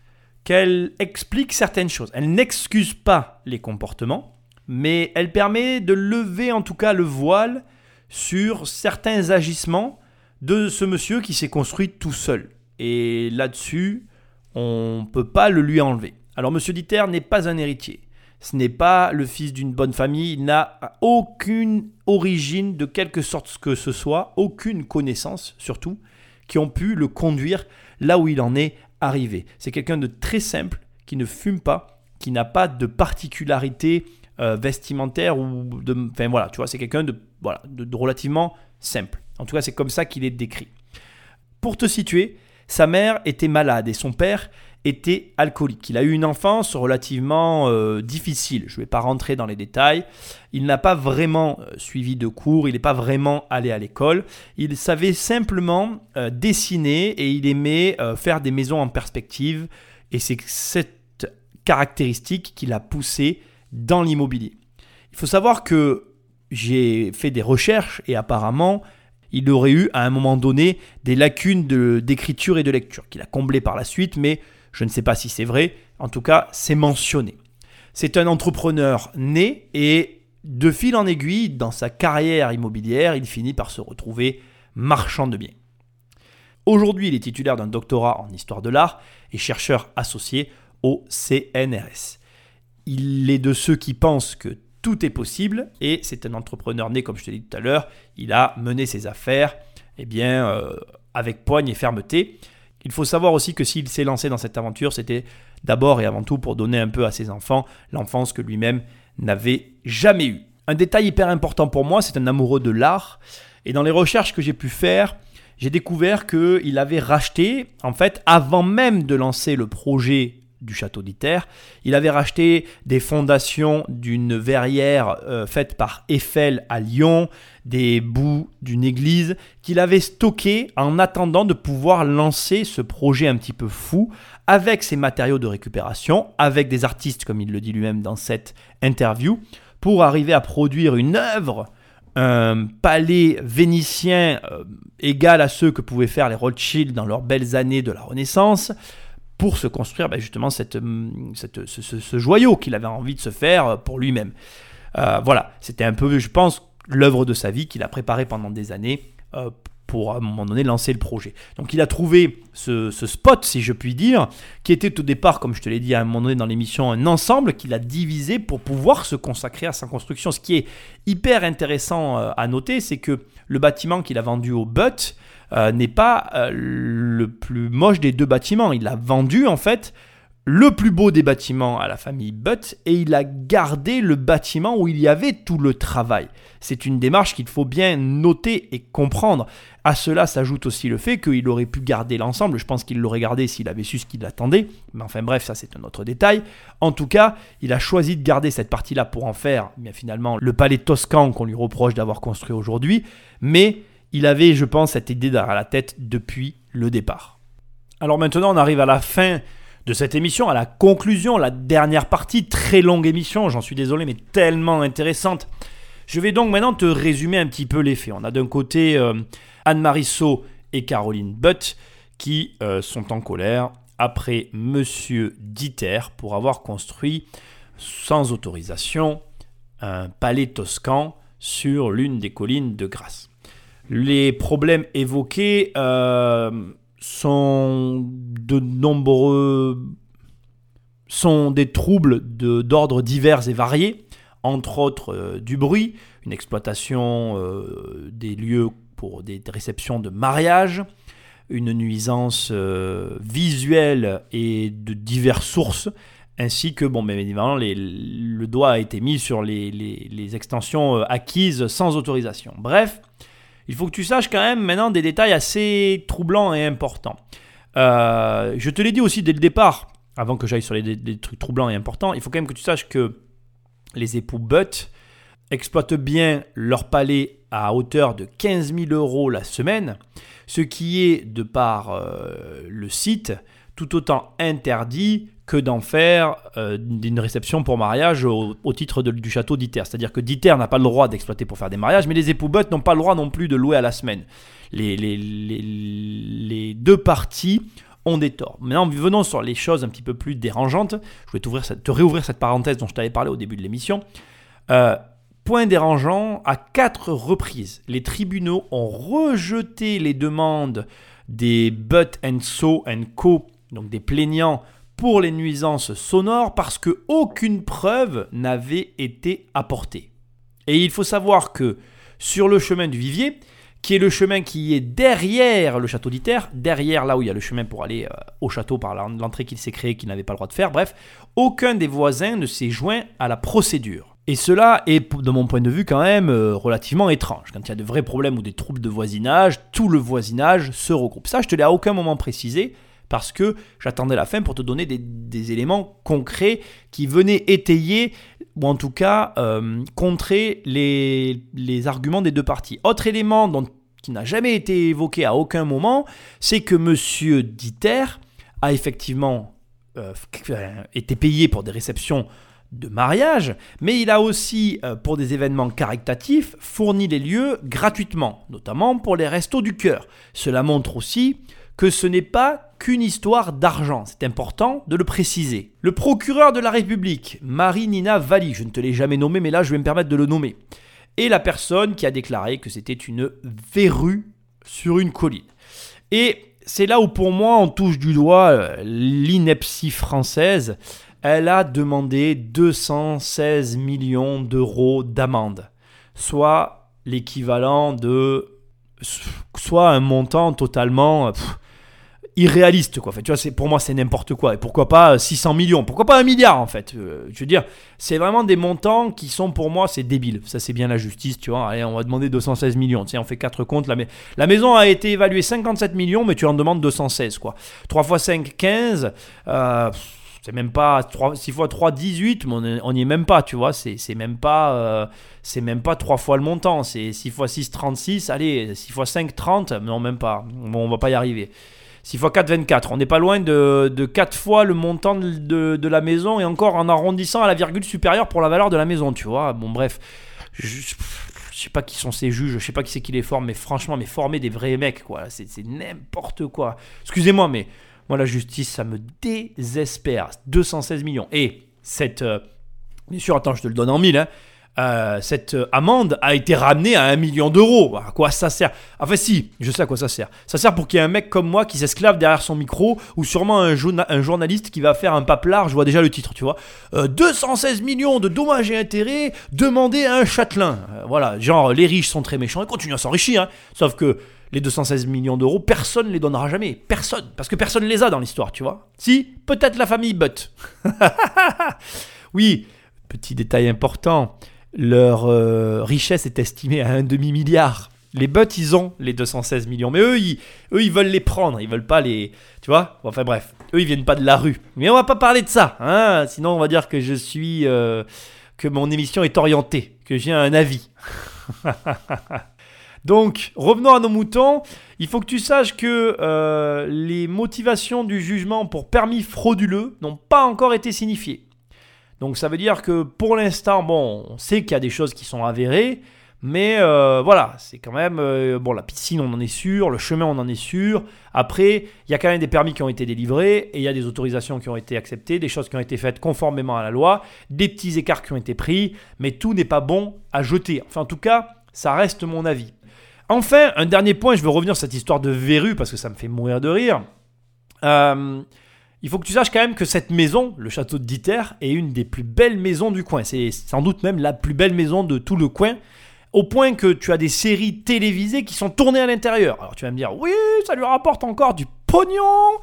qu'elle explique certaines choses. Elle n'excuse pas les comportements, mais elle permet de lever en tout cas le voile sur certains agissements de ce monsieur qui s'est construit tout seul. Et là-dessus, on ne peut pas le lui enlever. Alors Monsieur Dieter n'est pas un héritier. Ce n'est pas le fils d'une bonne famille, il n'a aucune origine de quelque sorte que ce soit, aucune connaissance surtout, qui ont pu le conduire là où il en est arrivé. C'est quelqu'un de très simple, qui ne fume pas, qui n'a pas de particularité euh, vestimentaire ou de... Enfin voilà, tu vois, c'est quelqu'un de, voilà, de, relativement simple. En tout cas, c'est comme ça qu'il est décrit. Pour te situer, sa mère était malade et son père était alcoolique. Il a eu une enfance relativement euh, difficile. Je ne vais pas rentrer dans les détails. Il n'a pas vraiment euh, suivi de cours, il n'est pas vraiment allé à l'école. Il savait simplement dessiner et il aimait faire des maisons en perspective. Et c'est cette caractéristique qui l'a poussé dans l'immobilier. Il faut savoir que j'ai fait des recherches et apparemment, il aurait eu à un moment donné des lacunes de- d'écriture et de lecture qu'il a comblées par la suite, mais je ne sais pas si c'est vrai. En tout cas, c'est mentionné. C'est un entrepreneur né et de fil en aiguille, dans sa carrière immobilière, il finit par se retrouver marchand de biens. Aujourd'hui, il est titulaire d'un doctorat en histoire de l'art et chercheur associé au CNRS. Il est de ceux qui pensent que tout est possible et c'est un entrepreneur né, comme je te l'ai dit tout à l'heure. Il a mené ses affaires eh bien, euh, avec poigne et fermeté. Il faut savoir aussi que s'il s'est lancé dans cette aventure, c'était d'abord et avant tout pour donner un peu à ses enfants l'enfance que lui-même n'avait jamais eue. Un détail hyper important pour moi, c'est un amoureux de l'art. Et dans les recherches que j'ai pu faire, j'ai découvert qu'il avait racheté, en fait, avant même de lancer le projet du château d'Iter, il avait racheté des fondations d'une verrière euh, faite par Eiffel à Lyon, des bouts d'une église qu'il avait stocké en attendant de pouvoir lancer ce projet un petit peu fou avec ses matériaux de récupération, avec des artistes comme il le dit lui-même dans cette interview, pour arriver à produire une œuvre un palais vénitien euh, égal à ceux que pouvaient faire les Rothschild dans leurs belles années de la Renaissance, pour se construire ben, justement hum, ce, joyau qu'il avait envie de se faire pour lui-même. Euh, voilà, c'était un peu, je pense, l'œuvre de sa vie qu'il a préparée pendant des années euh, pour à un moment donné lancer le projet. Donc il a trouvé ce, ce spot, si je puis dire, qui était au départ, comme je te l'ai dit à un moment donné dans l'émission, un ensemble qu'il a divisé pour pouvoir se consacrer à sa construction. Ce qui est hyper intéressant euh, à noter, c'est que le bâtiment qu'il a vendu au Butt euh, n'est pas euh, le plus moche des deux bâtiments. Il a vendu en fait le plus beau des bâtiments à la famille Butt et il a gardé le bâtiment où il y avait tout le travail. C'est une démarche qu'il faut bien noter et comprendre. À cela s'ajoute aussi le fait qu'il aurait pu garder l'ensemble. Je pense qu'il l'aurait gardé s'il avait su ce qu'il attendait. Mais enfin bref, ça c'est un autre détail. En tout cas, il a choisi de garder cette partie-là pour en faire bien, finalement le palais toscan qu'on lui reproche d'avoir construit aujourd'hui. Mais il avait, je pense, cette idée derrière la tête depuis le départ. Alors maintenant, on arrive à la fin de cette émission, à la conclusion, la dernière partie, très longue émission, j'en suis désolé, mais tellement intéressante. Je vais donc maintenant te résumer un petit peu les faits. On a d'un côté euh, Anne-Marie So et Caroline Butt qui euh, sont en colère après Monsieur Dieter pour avoir construit sans autorisation un palais toscan sur l'une des collines de Grasse. Les problèmes évoqués euh, sont de nombreux sont des troubles de- d'ordre divers et variés, entre autres euh, du bruit, une exploitation euh, des lieux pour des réceptions de mariage, une nuisance visuelle et de diverses sources, ainsi que, bon, bien évidemment, les- le doigt a été mis sur les, extensions acquises sans autorisation. Bref, il faut que tu saches quand même maintenant des détails assez troublants et importants. Euh, je te l'ai dit aussi dès le départ, avant que j'aille sur les, trucs troublants et importants, il faut quand même que tu saches que les époux Butt exploitent bien leur palais à hauteur de 15 000 euros la semaine, ce qui est, de par euh, le site, tout autant interdit que d'en faire euh, d'une réception pour mariage au, titre de- du château d'Iter. C'est-à-dire que d'Iter n'a pas le droit d'exploiter pour faire des mariages, mais les époux Butt n'ont pas le droit non plus de louer à la semaine. Les, les- les- les deux parties ont des torts. Maintenant, venons sur les choses un petit peu plus dérangeantes. Je vais te réouvrir cette parenthèse dont je t'avais parlé au début de l'émission. Euh, point dérangeant, à quatre reprises, les tribunaux ont rejeté les demandes des Butt and So and Co, donc des plaignants pour les nuisances sonores parce que aucune preuve n'avait été apportée. Et il faut savoir que sur le chemin du Vivier, qui est le chemin qui est derrière le château d'Iter, derrière là où il y a le chemin pour aller euh, au château par l'en- l'entrée qu'il s'est créé, qu'il n'avait pas le droit de faire, bref, aucun des voisins ne s'est joint à la procédure. Et cela est, de mon point de vue, quand même euh, relativement étrange. Quand il y a de vrais problèmes ou des troubles de voisinage, tout le voisinage se regroupe. Ça, je te l'ai à aucun moment précisé, parce que j'attendais la fin pour te donner des, éléments concrets qui venaient étayer, ou en tout cas euh, contrer les, arguments des deux parties. Autre élément qui n'a jamais été évoqué à aucun moment, c'est que M. Dieter a effectivement euh, été payé pour des réceptions de mariage, mais il a aussi, euh, pour des événements caritatifs, fourni les lieux gratuitement, notamment pour les restos du cœur. Cela montre aussi que ce n'est pas qu'une histoire d'argent, c'est important de le préciser. Le procureur de la République, Marie-Nina Valli, je ne te l'ai jamais nommé, mais là je vais me permettre de le nommer, est la personne qui a déclaré que c'était une verrue sur une colline. Et c'est là où pour moi on touche du doigt euh, l'ineptie française. Elle a demandé 216 millions d'euros d'amende, soit l'équivalent de soit un montant totalement irréaliste quoi. En fait, tu vois, c'est pour moi c'est n'importe quoi. Et pourquoi pas euh, 600 millions? Pourquoi pas un milliard en fait? Euh, Je veux dire, c'est vraiment des montants qui sont pour moi c'est débile. Ça c'est bien la justice, tu vois. Allez, on va demander 216 millions. Tu sais, on fait quatre comptes. La, mais- la maison a été évaluée 57 millions, mais tu en demandes 216 quoi. 3 fois 5 15. Euh, c'est même pas 3, 6 fois 3, 18, mais on n'y est même pas, tu vois. C'est même pas euh, même pas 3 fois le montant. C'est 6 fois 6, 36. Allez, 6 fois 5, 30. Non, même pas. Bon, on va pas y arriver. 6 fois 4, 24. On n'est pas loin de, de 4 fois le montant de, de- la maison et encore en arrondissant à la virgule supérieure pour la valeur de la maison, tu vois. Bon, bref. Je, je sais pas qui sont ces juges, je sais pas qui c'est qui les forme, mais franchement, mais former des vrais mecs, quoi. C'est c'est n'importe quoi. Excusez-moi, mais moi, la justice, ça me désespère. 216 millions. Et cette. euh, bien sûr, attends, je te le donne en mille, hein. Euh, cette euh, amende a été ramenée à un million d'euros. À quoi ça sert? Enfin si, je sais à quoi ça sert. Ça sert pour qu'il y ait un mec comme moi qui s'esclave derrière son micro ou sûrement un, journa- un journaliste qui va faire un paplard, je vois déjà le titre, tu vois. Euh, 216 millions de dommages et intérêts demandés à un châtelain. Euh, voilà, genre les riches sont très méchants et continuent à s'enrichir. hein. Sauf que les 216 millions d'euros, personne ne les donnera jamais. Personne. Parce que personne ne les a dans l'histoire, tu vois. Si, peut-être la famille Butt. oui, petit détail important, leur euh, richesse est estimée à un demi-milliard. Les Butt, ils ont les 216 millions, mais eux ils, eux, ils veulent les prendre, ils veulent pas les... Tu vois? Enfin bref, eux, ils viennent pas de la rue. Mais on va pas parler de ça, hein sinon on va dire que je suis... euh, que mon émission est orientée, que j'ai un avis. Donc, revenons à nos moutons. Il faut que tu saches que euh, les motivations du jugement pour permis frauduleux n'ont pas encore été signifiées. Donc, ça veut dire que pour l'instant, bon, on sait qu'il y a des choses qui sont avérées, mais euh, voilà, c'est quand même. euh, bon, la piscine, on en est sûr, le chemin, on en est sûr. Après, il y a quand même des permis qui ont été délivrés, et il y a des autorisations qui ont été acceptées, des choses qui ont été faites conformément à la loi, des petits écarts qui ont été pris, mais tout n'est pas bon à jeter. Enfin, en tout cas, ça reste mon avis. Enfin, un dernier point, je veux revenir sur cette histoire de verrue parce que ça me fait mourir de rire. Euh, il faut que tu saches quand même que cette maison, le château de Dieter, est une des plus belles maisons du coin. C'est sans doute même la plus belle maison de tout le coin. Au point que tu as des séries télévisées qui sont tournées à l'intérieur. Alors tu vas me dire, oui, ça lui rapporte encore du pognon.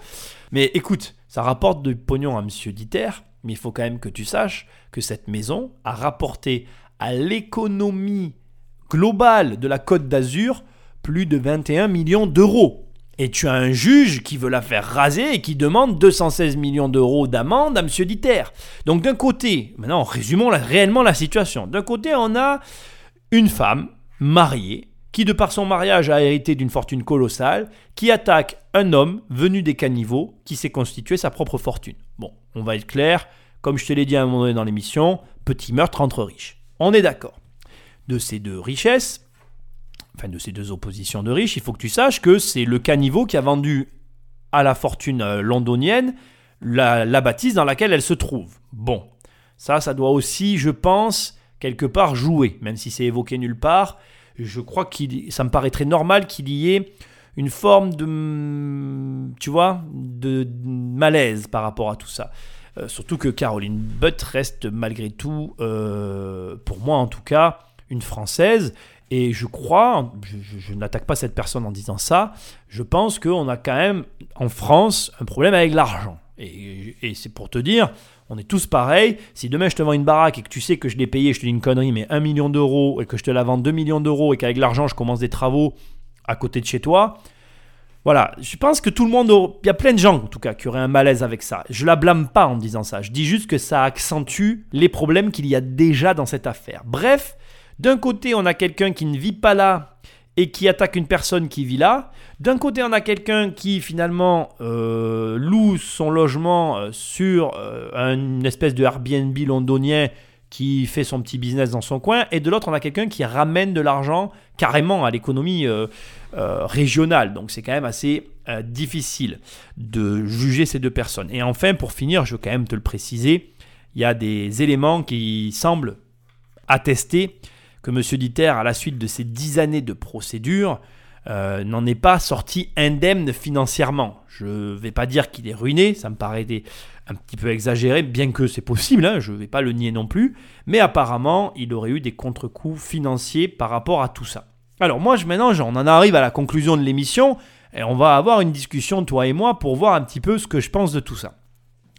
Mais écoute, ça rapporte du pognon à Monsieur Dieter, mais il faut quand même que tu saches que cette maison a rapporté à l'économie globale de la Côte d'Azur plus de 21 millions d'euros. Et tu as un juge qui veut la faire raser et qui demande 216 millions d'euros d'amende à M. Diter. Donc d'un côté, maintenant résumons réellement la situation. D'un côté, on a une femme mariée qui de par son mariage a hérité d'une fortune colossale, qui attaque un homme venu des caniveaux qui s'est constitué sa propre fortune. Bon, on va être clair, comme je te l'ai dit à un moment donné dans l'émission, petit meurtre entre riches. On est d'accord. De ces deux richesses, enfin de ces deux oppositions de riches, il faut que tu saches que c'est le caniveau qui a vendu à la fortune euh, londonienne la, la bâtisse dans laquelle elle se trouve. Bon, ça, ça doit aussi, je pense, quelque part jouer, même si c'est évoqué nulle part je crois que ça me paraîtrait normal qu'il y ait une forme de, tu vois, de malaise par rapport à tout ça. Euh, surtout que Caroline Butt reste malgré tout, euh, pour moi en tout cas, une Française. Et je crois, je, n'attaque pas cette personne en disant ça, je pense qu'on a quand même en France un problème avec l'argent. et c'est pour te dire, on est tous pareils. Si demain je te vends une baraque et que tu sais que je l'ai payé, je te dis une connerie, mais 1 million d'euros et que je te la vends 2 millions d'euros et qu'avec l'argent je commence des travaux à côté de chez toi, voilà, je pense que tout le monde, il y a plein de gens en tout cas qui auraient un malaise avec ça. Je la blâme pas en disant ça, je dis juste que ça accentue les problèmes qu'il y a déjà dans cette affaire. Bref, d'un côté on a quelqu'un qui ne vit pas là et qui attaque une personne qui vit là. D'un côté, on a quelqu'un qui finalement euh, loue son logement euh, sur euh, une espèce de Airbnb londonien qui fait son petit business dans son coin, et de l'autre, on a quelqu'un qui ramène de l'argent carrément à l'économie régionale. Donc c'est quand même assez difficile de juger ces deux personnes. Et enfin, pour finir, je veux quand même te le préciser, il y a des éléments qui semblent attester que M. Diter, à la suite de ces dix années de procédure, euh, n'en est pas sorti indemne financièrement. Je ne vais pas dire qu'il est ruiné, ça me paraît un petit peu exagéré, bien que c'est possible, hein, je ne vais pas le nier non plus, mais apparemment, il aurait eu des contre-coups financiers par rapport à tout ça. Alors moi, maintenant, on en arrive à la conclusion de l'émission, et on va avoir une discussion, toi et moi, pour voir un petit peu ce que je pense de tout ça.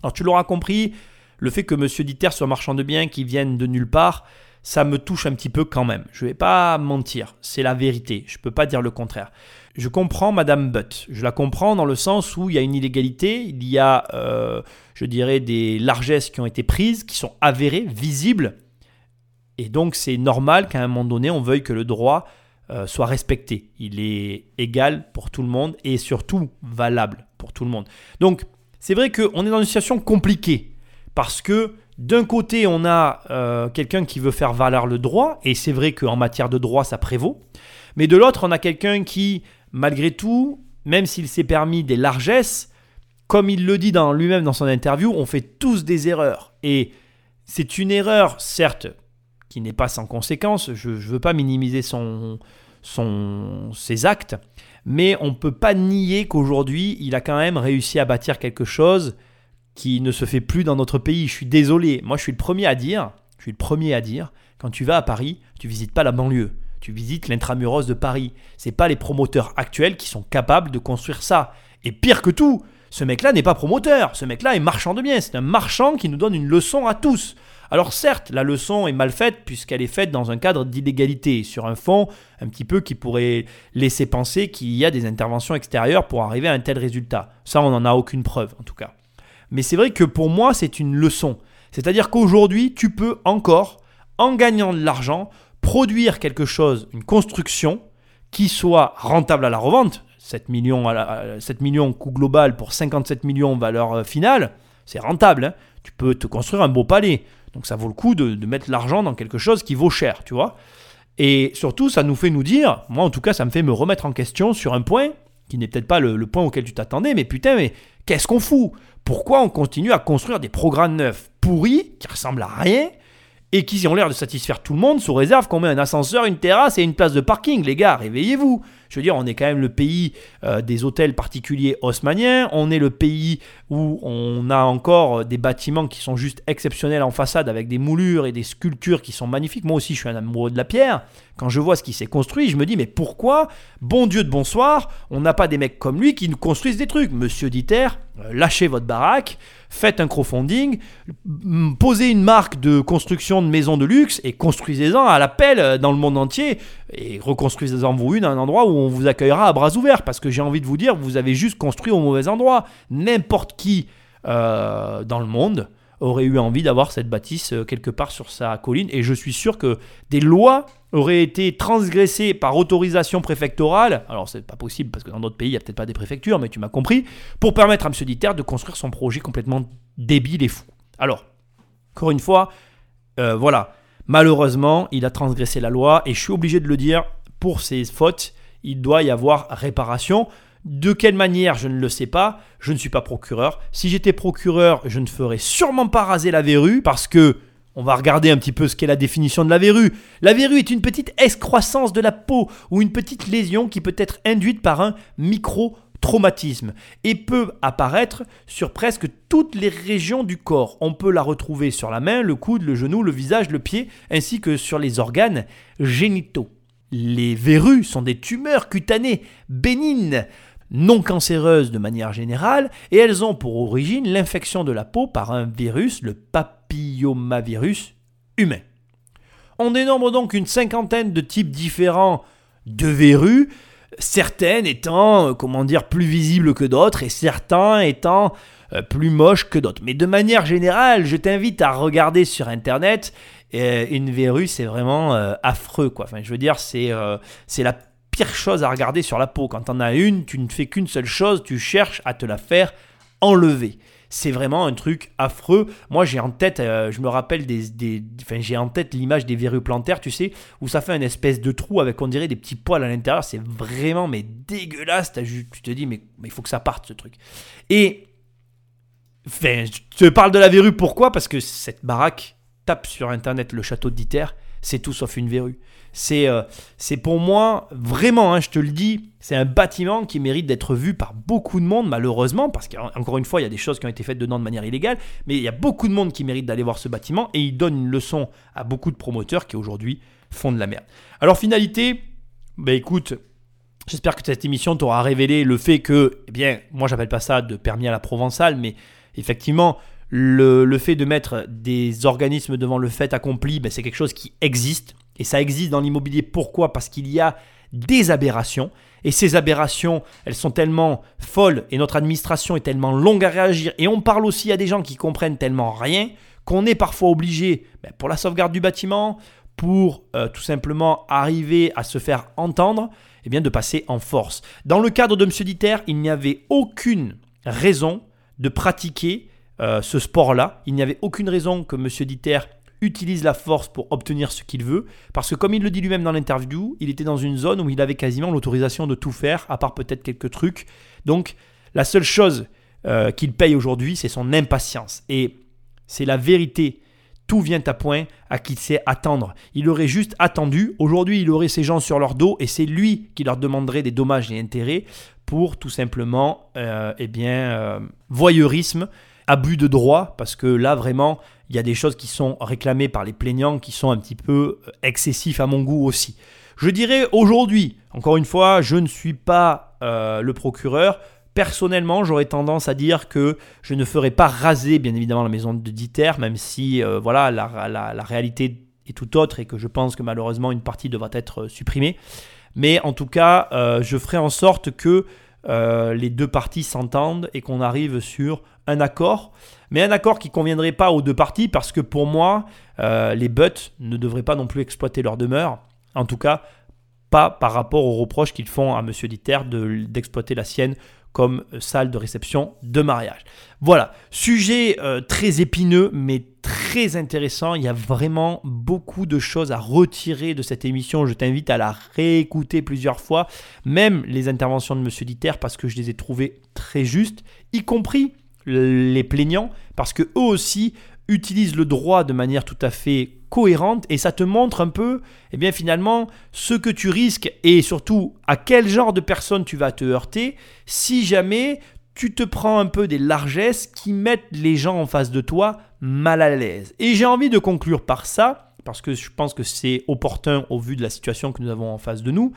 Alors tu l'auras compris, le fait que M. Diter soit marchand de biens qui vienne de nulle part, ça me touche un petit peu quand même. Je ne vais pas mentir, c'est la vérité, je ne peux pas dire le contraire. Je comprends Madame Butt, je la comprends dans le sens où il y a une illégalité, il y a, euh, je dirais, des largesses qui ont été prises, qui sont avérées, visibles, et donc c'est normal qu'à un moment donné, on veuille que le droit euh, soit respecté. Il est égal pour tout le monde et surtout valable pour tout le monde. Donc c'est vrai qu'on est dans une situation compliquée parce que d'un côté, on a euh, quelqu'un qui veut faire valoir le droit, et c'est vrai qu'en matière de droit, ça prévaut. Mais de l'autre, on a quelqu'un qui, malgré tout, même s'il s'est permis des largesses, comme il le dit lui-même dans son interview, on fait tous des erreurs. Et c'est une erreur, certes, qui n'est pas sans conséquence. Je ne veux pas minimiser son, son, ses actes, mais on ne peut pas nier qu'aujourd'hui, il a quand même réussi à bâtir quelque chose qui ne se fait plus dans notre pays. Je suis désolé. Moi, je suis le premier à dire, je suis le premier à dire, quand tu vas à Paris, tu visites pas la banlieue. Tu visites l'intramuros de Paris. C'est pas les promoteurs actuels qui sont capables de construire ça. Et pire que tout, ce mec-là n'est pas promoteur. Ce mec-là est marchand de biens. C'est un marchand qui nous donne une leçon à tous. Alors certes, la leçon est mal faite puisqu'elle est faite dans un cadre d'illégalité, sur un fond un petit peu qui pourrait laisser penser qu'il y a des interventions extérieures pour arriver à un tel résultat. Ça, on n'en a aucune preuve en tout cas. Mais c'est vrai que pour moi, c'est une leçon. C'est-à-dire qu'aujourd'hui, tu peux encore, en gagnant de l'argent, produire quelque chose, une construction qui soit rentable à la revente. 7 millions, à 7 millions coût global pour 57 millions valeur euh, finale, c'est rentable. Hein. tu peux te construire un beau palais. Donc ça vaut le coup de, mettre l'argent dans quelque chose qui vaut cher, tu vois. Et surtout, ça nous fait nous dire, moi en tout cas, ça me fait me remettre en question sur un point qui n'est peut-être pas le, point auquel tu t'attendais, mais putain, mais qu'est-ce qu'on fout? Pourquoi on continue à construire des programmes neufs pourris, qui ressemblent à rien, et qui ont l'air de satisfaire tout le monde sous réserve qu'on met un ascenseur, une terrasse et une place de parking. Les gars, réveillez-vous. Je veux dire, on est quand même le pays euh, des hôtels particuliers haussmanniens. On est le pays où on a encore des bâtiments qui sont juste exceptionnels en façade avec des moulures et des sculptures qui sont magnifiques. Moi aussi, je suis un amoureux de la pierre. Quand je vois ce qui s'est construit, je me dis, mais pourquoi, bon Dieu de bonsoir, on n'a pas des mecs comme lui qui nous construisent des trucs? Monsieur Diter, euh, lâchez votre baraque, faites un crowdfunding, posez une marque de construction de maisons de luxe et construisez-en à l'appel euh, dans le monde entier. Et reconstruisez-en-vous une à un endroit où on vous accueillera à bras ouverts. Parce que j'ai envie de vous dire, vous avez juste construit au mauvais endroit. N'importe qui euh, dans le monde aurait eu envie d'avoir cette bâtisse euh, quelque part sur sa colline. Et je suis sûr que des lois auraient été transgressées par autorisation préfectorale. Alors c'est pas possible parce que dans d'autres pays il n'y a peut-être pas des préfectures, mais tu m'as compris. Pour permettre à M. Diter de construire son projet complètement débile et fou. Alors, encore une fois, euh, voilà. Malheureusement, il a transgressé la loi et je suis obligé de le dire, pour ses fautes, il doit y avoir réparation. De quelle manière, je ne le sais pas. Je ne suis pas procureur. Si j'étais procureur, je ne ferais sûrement pas raser la verrue parce que on va regarder un petit peu ce qu'est la définition de la verrue. La verrue est une petite excroissance de la peau ou une petite lésion qui peut être induite par un micro-traumatisme et peut apparaître sur presque toutes les régions du corps. On peut la retrouver sur la main, le coude, le genou, le visage, le pied, ainsi que sur les organes génitaux. Les verrues sont des tumeurs cutanées bénignes non cancéreuses de manière générale, et elles ont pour origine l'infection de la peau par un virus, le papillomavirus humain. On dénombre donc une cinquantaine de types différents de verrues, certaines étant, euh, comment dire, plus visibles que d'autres, et certains étant euh, plus moches que d'autres. Mais de manière générale, je t'invite à regarder sur Internet. euh, une verrue, c'est vraiment affreux, quoi. Je veux dire, c'est c'est la pire chose à regarder sur la peau. Quand t'en as une, tu ne fais qu'une seule chose, tu cherches à te la faire enlever. C'est vraiment un truc affreux. Moi, j'ai en tête, euh, je me rappelle des, des- enfin, j'ai en tête l'image des verrues plantaires, tu sais, où ça fait un espèce de trou avec, on dirait, des petits poils à l'intérieur. C'est vraiment, mais dégueulasse. Tu te dis, mais il faut que ça parte, ce truc. Et, enfin, je te parle de la verrue, pourquoi? Parce que cette baraque tape sur internet le château de Dieter, c'est tout sauf une verrue. C'est euh, pour moi, vraiment, hein, je te le dis, c'est un bâtiment qui mérite d'être vu par beaucoup de monde, malheureusement, parce qu'encore une fois, il y a des choses qui ont été faites dedans de manière illégale, mais il y a beaucoup de monde qui mérite d'aller voir ce bâtiment et il donne une leçon à beaucoup de promoteurs qui aujourd'hui font de la merde. Alors, finalité, bah écoute, J'espère que cette émission t'aura révélé le fait que, eh bien, moi j'appelle pas ça de permis à la provençale, mais effectivement, le, fait de mettre des organismes devant le fait accompli, ben, c'est quelque chose qui existe. Et ça existe dans l'immobilier. Pourquoi? Parce qu'il y a des aberrations. Et ces aberrations, elles sont tellement folles et notre administration est tellement longue à réagir. Et on parle aussi à des gens qui comprennent tellement rien qu'on est parfois obligé, ben, pour la sauvegarde du bâtiment, pour euh, tout simplement arriver à se faire entendre, eh bien de passer en force. Dans le cadre de M. Diter, il n'y avait aucune raison de pratiquer euh, ce sport-là. Il n'y avait aucune raison que M. Diter utilise la force pour obtenir ce qu'il veut, parce que comme il le dit lui-même dans l'interview, il était dans une zone où il avait quasiment l'autorisation de tout faire, à part peut-être quelques trucs. Donc la seule chose euh, qu'il paye aujourd'hui, c'est son impatience. Et c'est la vérité. Tout vient à point à qui sait attendre. Il aurait juste attendu. Aujourd'hui, il aurait ses gens sur leur dos et c'est lui qui leur demanderait des dommages et intérêts pour tout simplement, euh, eh bien, voyeurisme, abus de droit, parce que là, vraiment, il y a des choses qui sont réclamées par les plaignants qui sont un petit peu euh, excessifs à mon goût aussi. Je dirais aujourd'hui, encore une fois, je ne suis pas euh, le procureur. Personnellement, j'aurais tendance à dire que je ne ferai pas raser, bien évidemment, la maison de Dieter, même si euh, voilà, la, réalité est tout autre et que je pense que malheureusement une partie devra être supprimée. Mais en tout cas, je ferai en sorte que euh, les deux parties s'entendent et qu'on arrive sur un accord. Mais un accord qui conviendrait pas aux deux parties parce que pour moi, euh, les Butts ne devraient pas non plus exploiter leur demeure. En tout cas, pas par rapport aux reproches qu'ils font à M. Dieter de- d'exploiter la sienne comme euh, salle de réception de mariage. Voilà, sujet euh, très épineux mais très intéressant. Il y a vraiment beaucoup de choses à retirer de cette émission. Je t'invite à la réécouter plusieurs fois, même les interventions de M. Dieter parce que je les ai trouvées très justes, y compris les plaignants parce que eux aussi utilisent le droit de manière tout à fait cohérente et ça te montre un peu eh bien finalement ce que tu risques et surtout à quel genre de personne tu vas te heurter si jamais tu te prends un peu des largesses qui mettent les gens en face de toi mal à l'aise. Et j'ai envie de conclure par ça parce que je pense que c'est opportun au vu de la situation que nous avons en face de nous.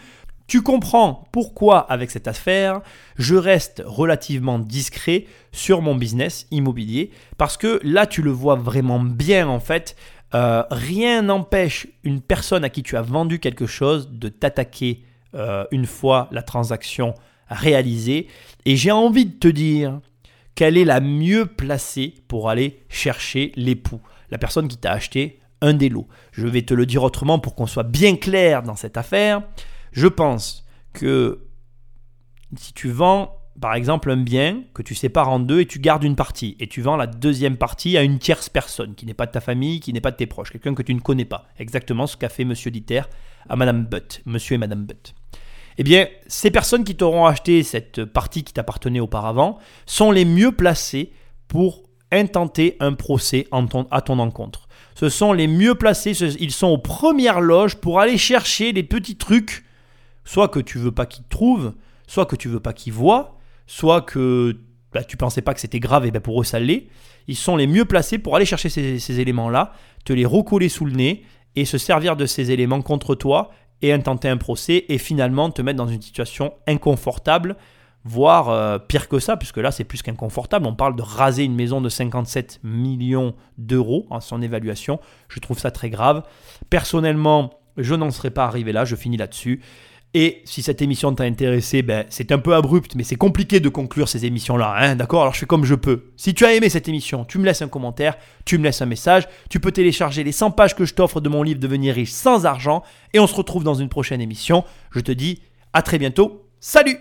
Tu comprends pourquoi avec cette affaire, je reste relativement discret sur mon business immobilier parce que là tu le vois vraiment bien en fait. Euh, rien n'empêche une personne à qui tu as vendu quelque chose de t'attaquer euh, une fois la transaction réalisée. Et j'ai envie de te dire qu'elle est la mieux placée pour aller chercher l'époux, la personne qui t'a acheté un des lots. Je vais te le dire autrement pour qu'on soit bien clair dans cette affaire. Je pense que si tu vends par exemple un bien que tu sépares en deux et tu gardes une partie et tu vends la deuxième partie à une tierce personne qui n'est pas de ta famille, qui n'est pas de tes proches, quelqu'un que tu ne connais pas. Exactement ce qu'a fait monsieur Dieter à madame Butt, monsieur et madame Butt. Eh bien, ces personnes qui t'auront acheté cette partie qui t'appartenait auparavant sont les mieux placées pour intenter un procès à ton encontre. Ce sont les mieux placés, ils sont aux premières loges pour aller chercher les petits trucs, soit que tu veux pas qu'ils trouvent, soit que tu veux pas qu'ils voient, soit que bah, tu pensais pas que c'était grave et ben pour eux ça l'est. Ils sont les mieux placés pour aller chercher ces, éléments-là, te les recoller sous le nez et se servir de ces éléments contre toi et intenter un procès et finalement te mettre dans une situation inconfortable, voire euh, pire que ça, puisque là c'est plus qu'inconfortable. On parle de raser une maison de 57 millions d'euros en son évaluation. Je trouve ça très grave. Personnellement, je n'en serais pas arrivé là, je finis là-dessus. Et si cette émission t'a intéressé, ben, c'est un peu abrupt, mais c'est compliqué de conclure ces émissions-là, hein, d'accord? Alors je fais comme je peux. Si tu as aimé cette émission, tu me laisses un commentaire, tu me laisses un message, tu peux télécharger les 100 pages que je t'offre de mon livre Devenir riche sans argent, et on se retrouve dans une prochaine émission. Je te dis à très bientôt, salut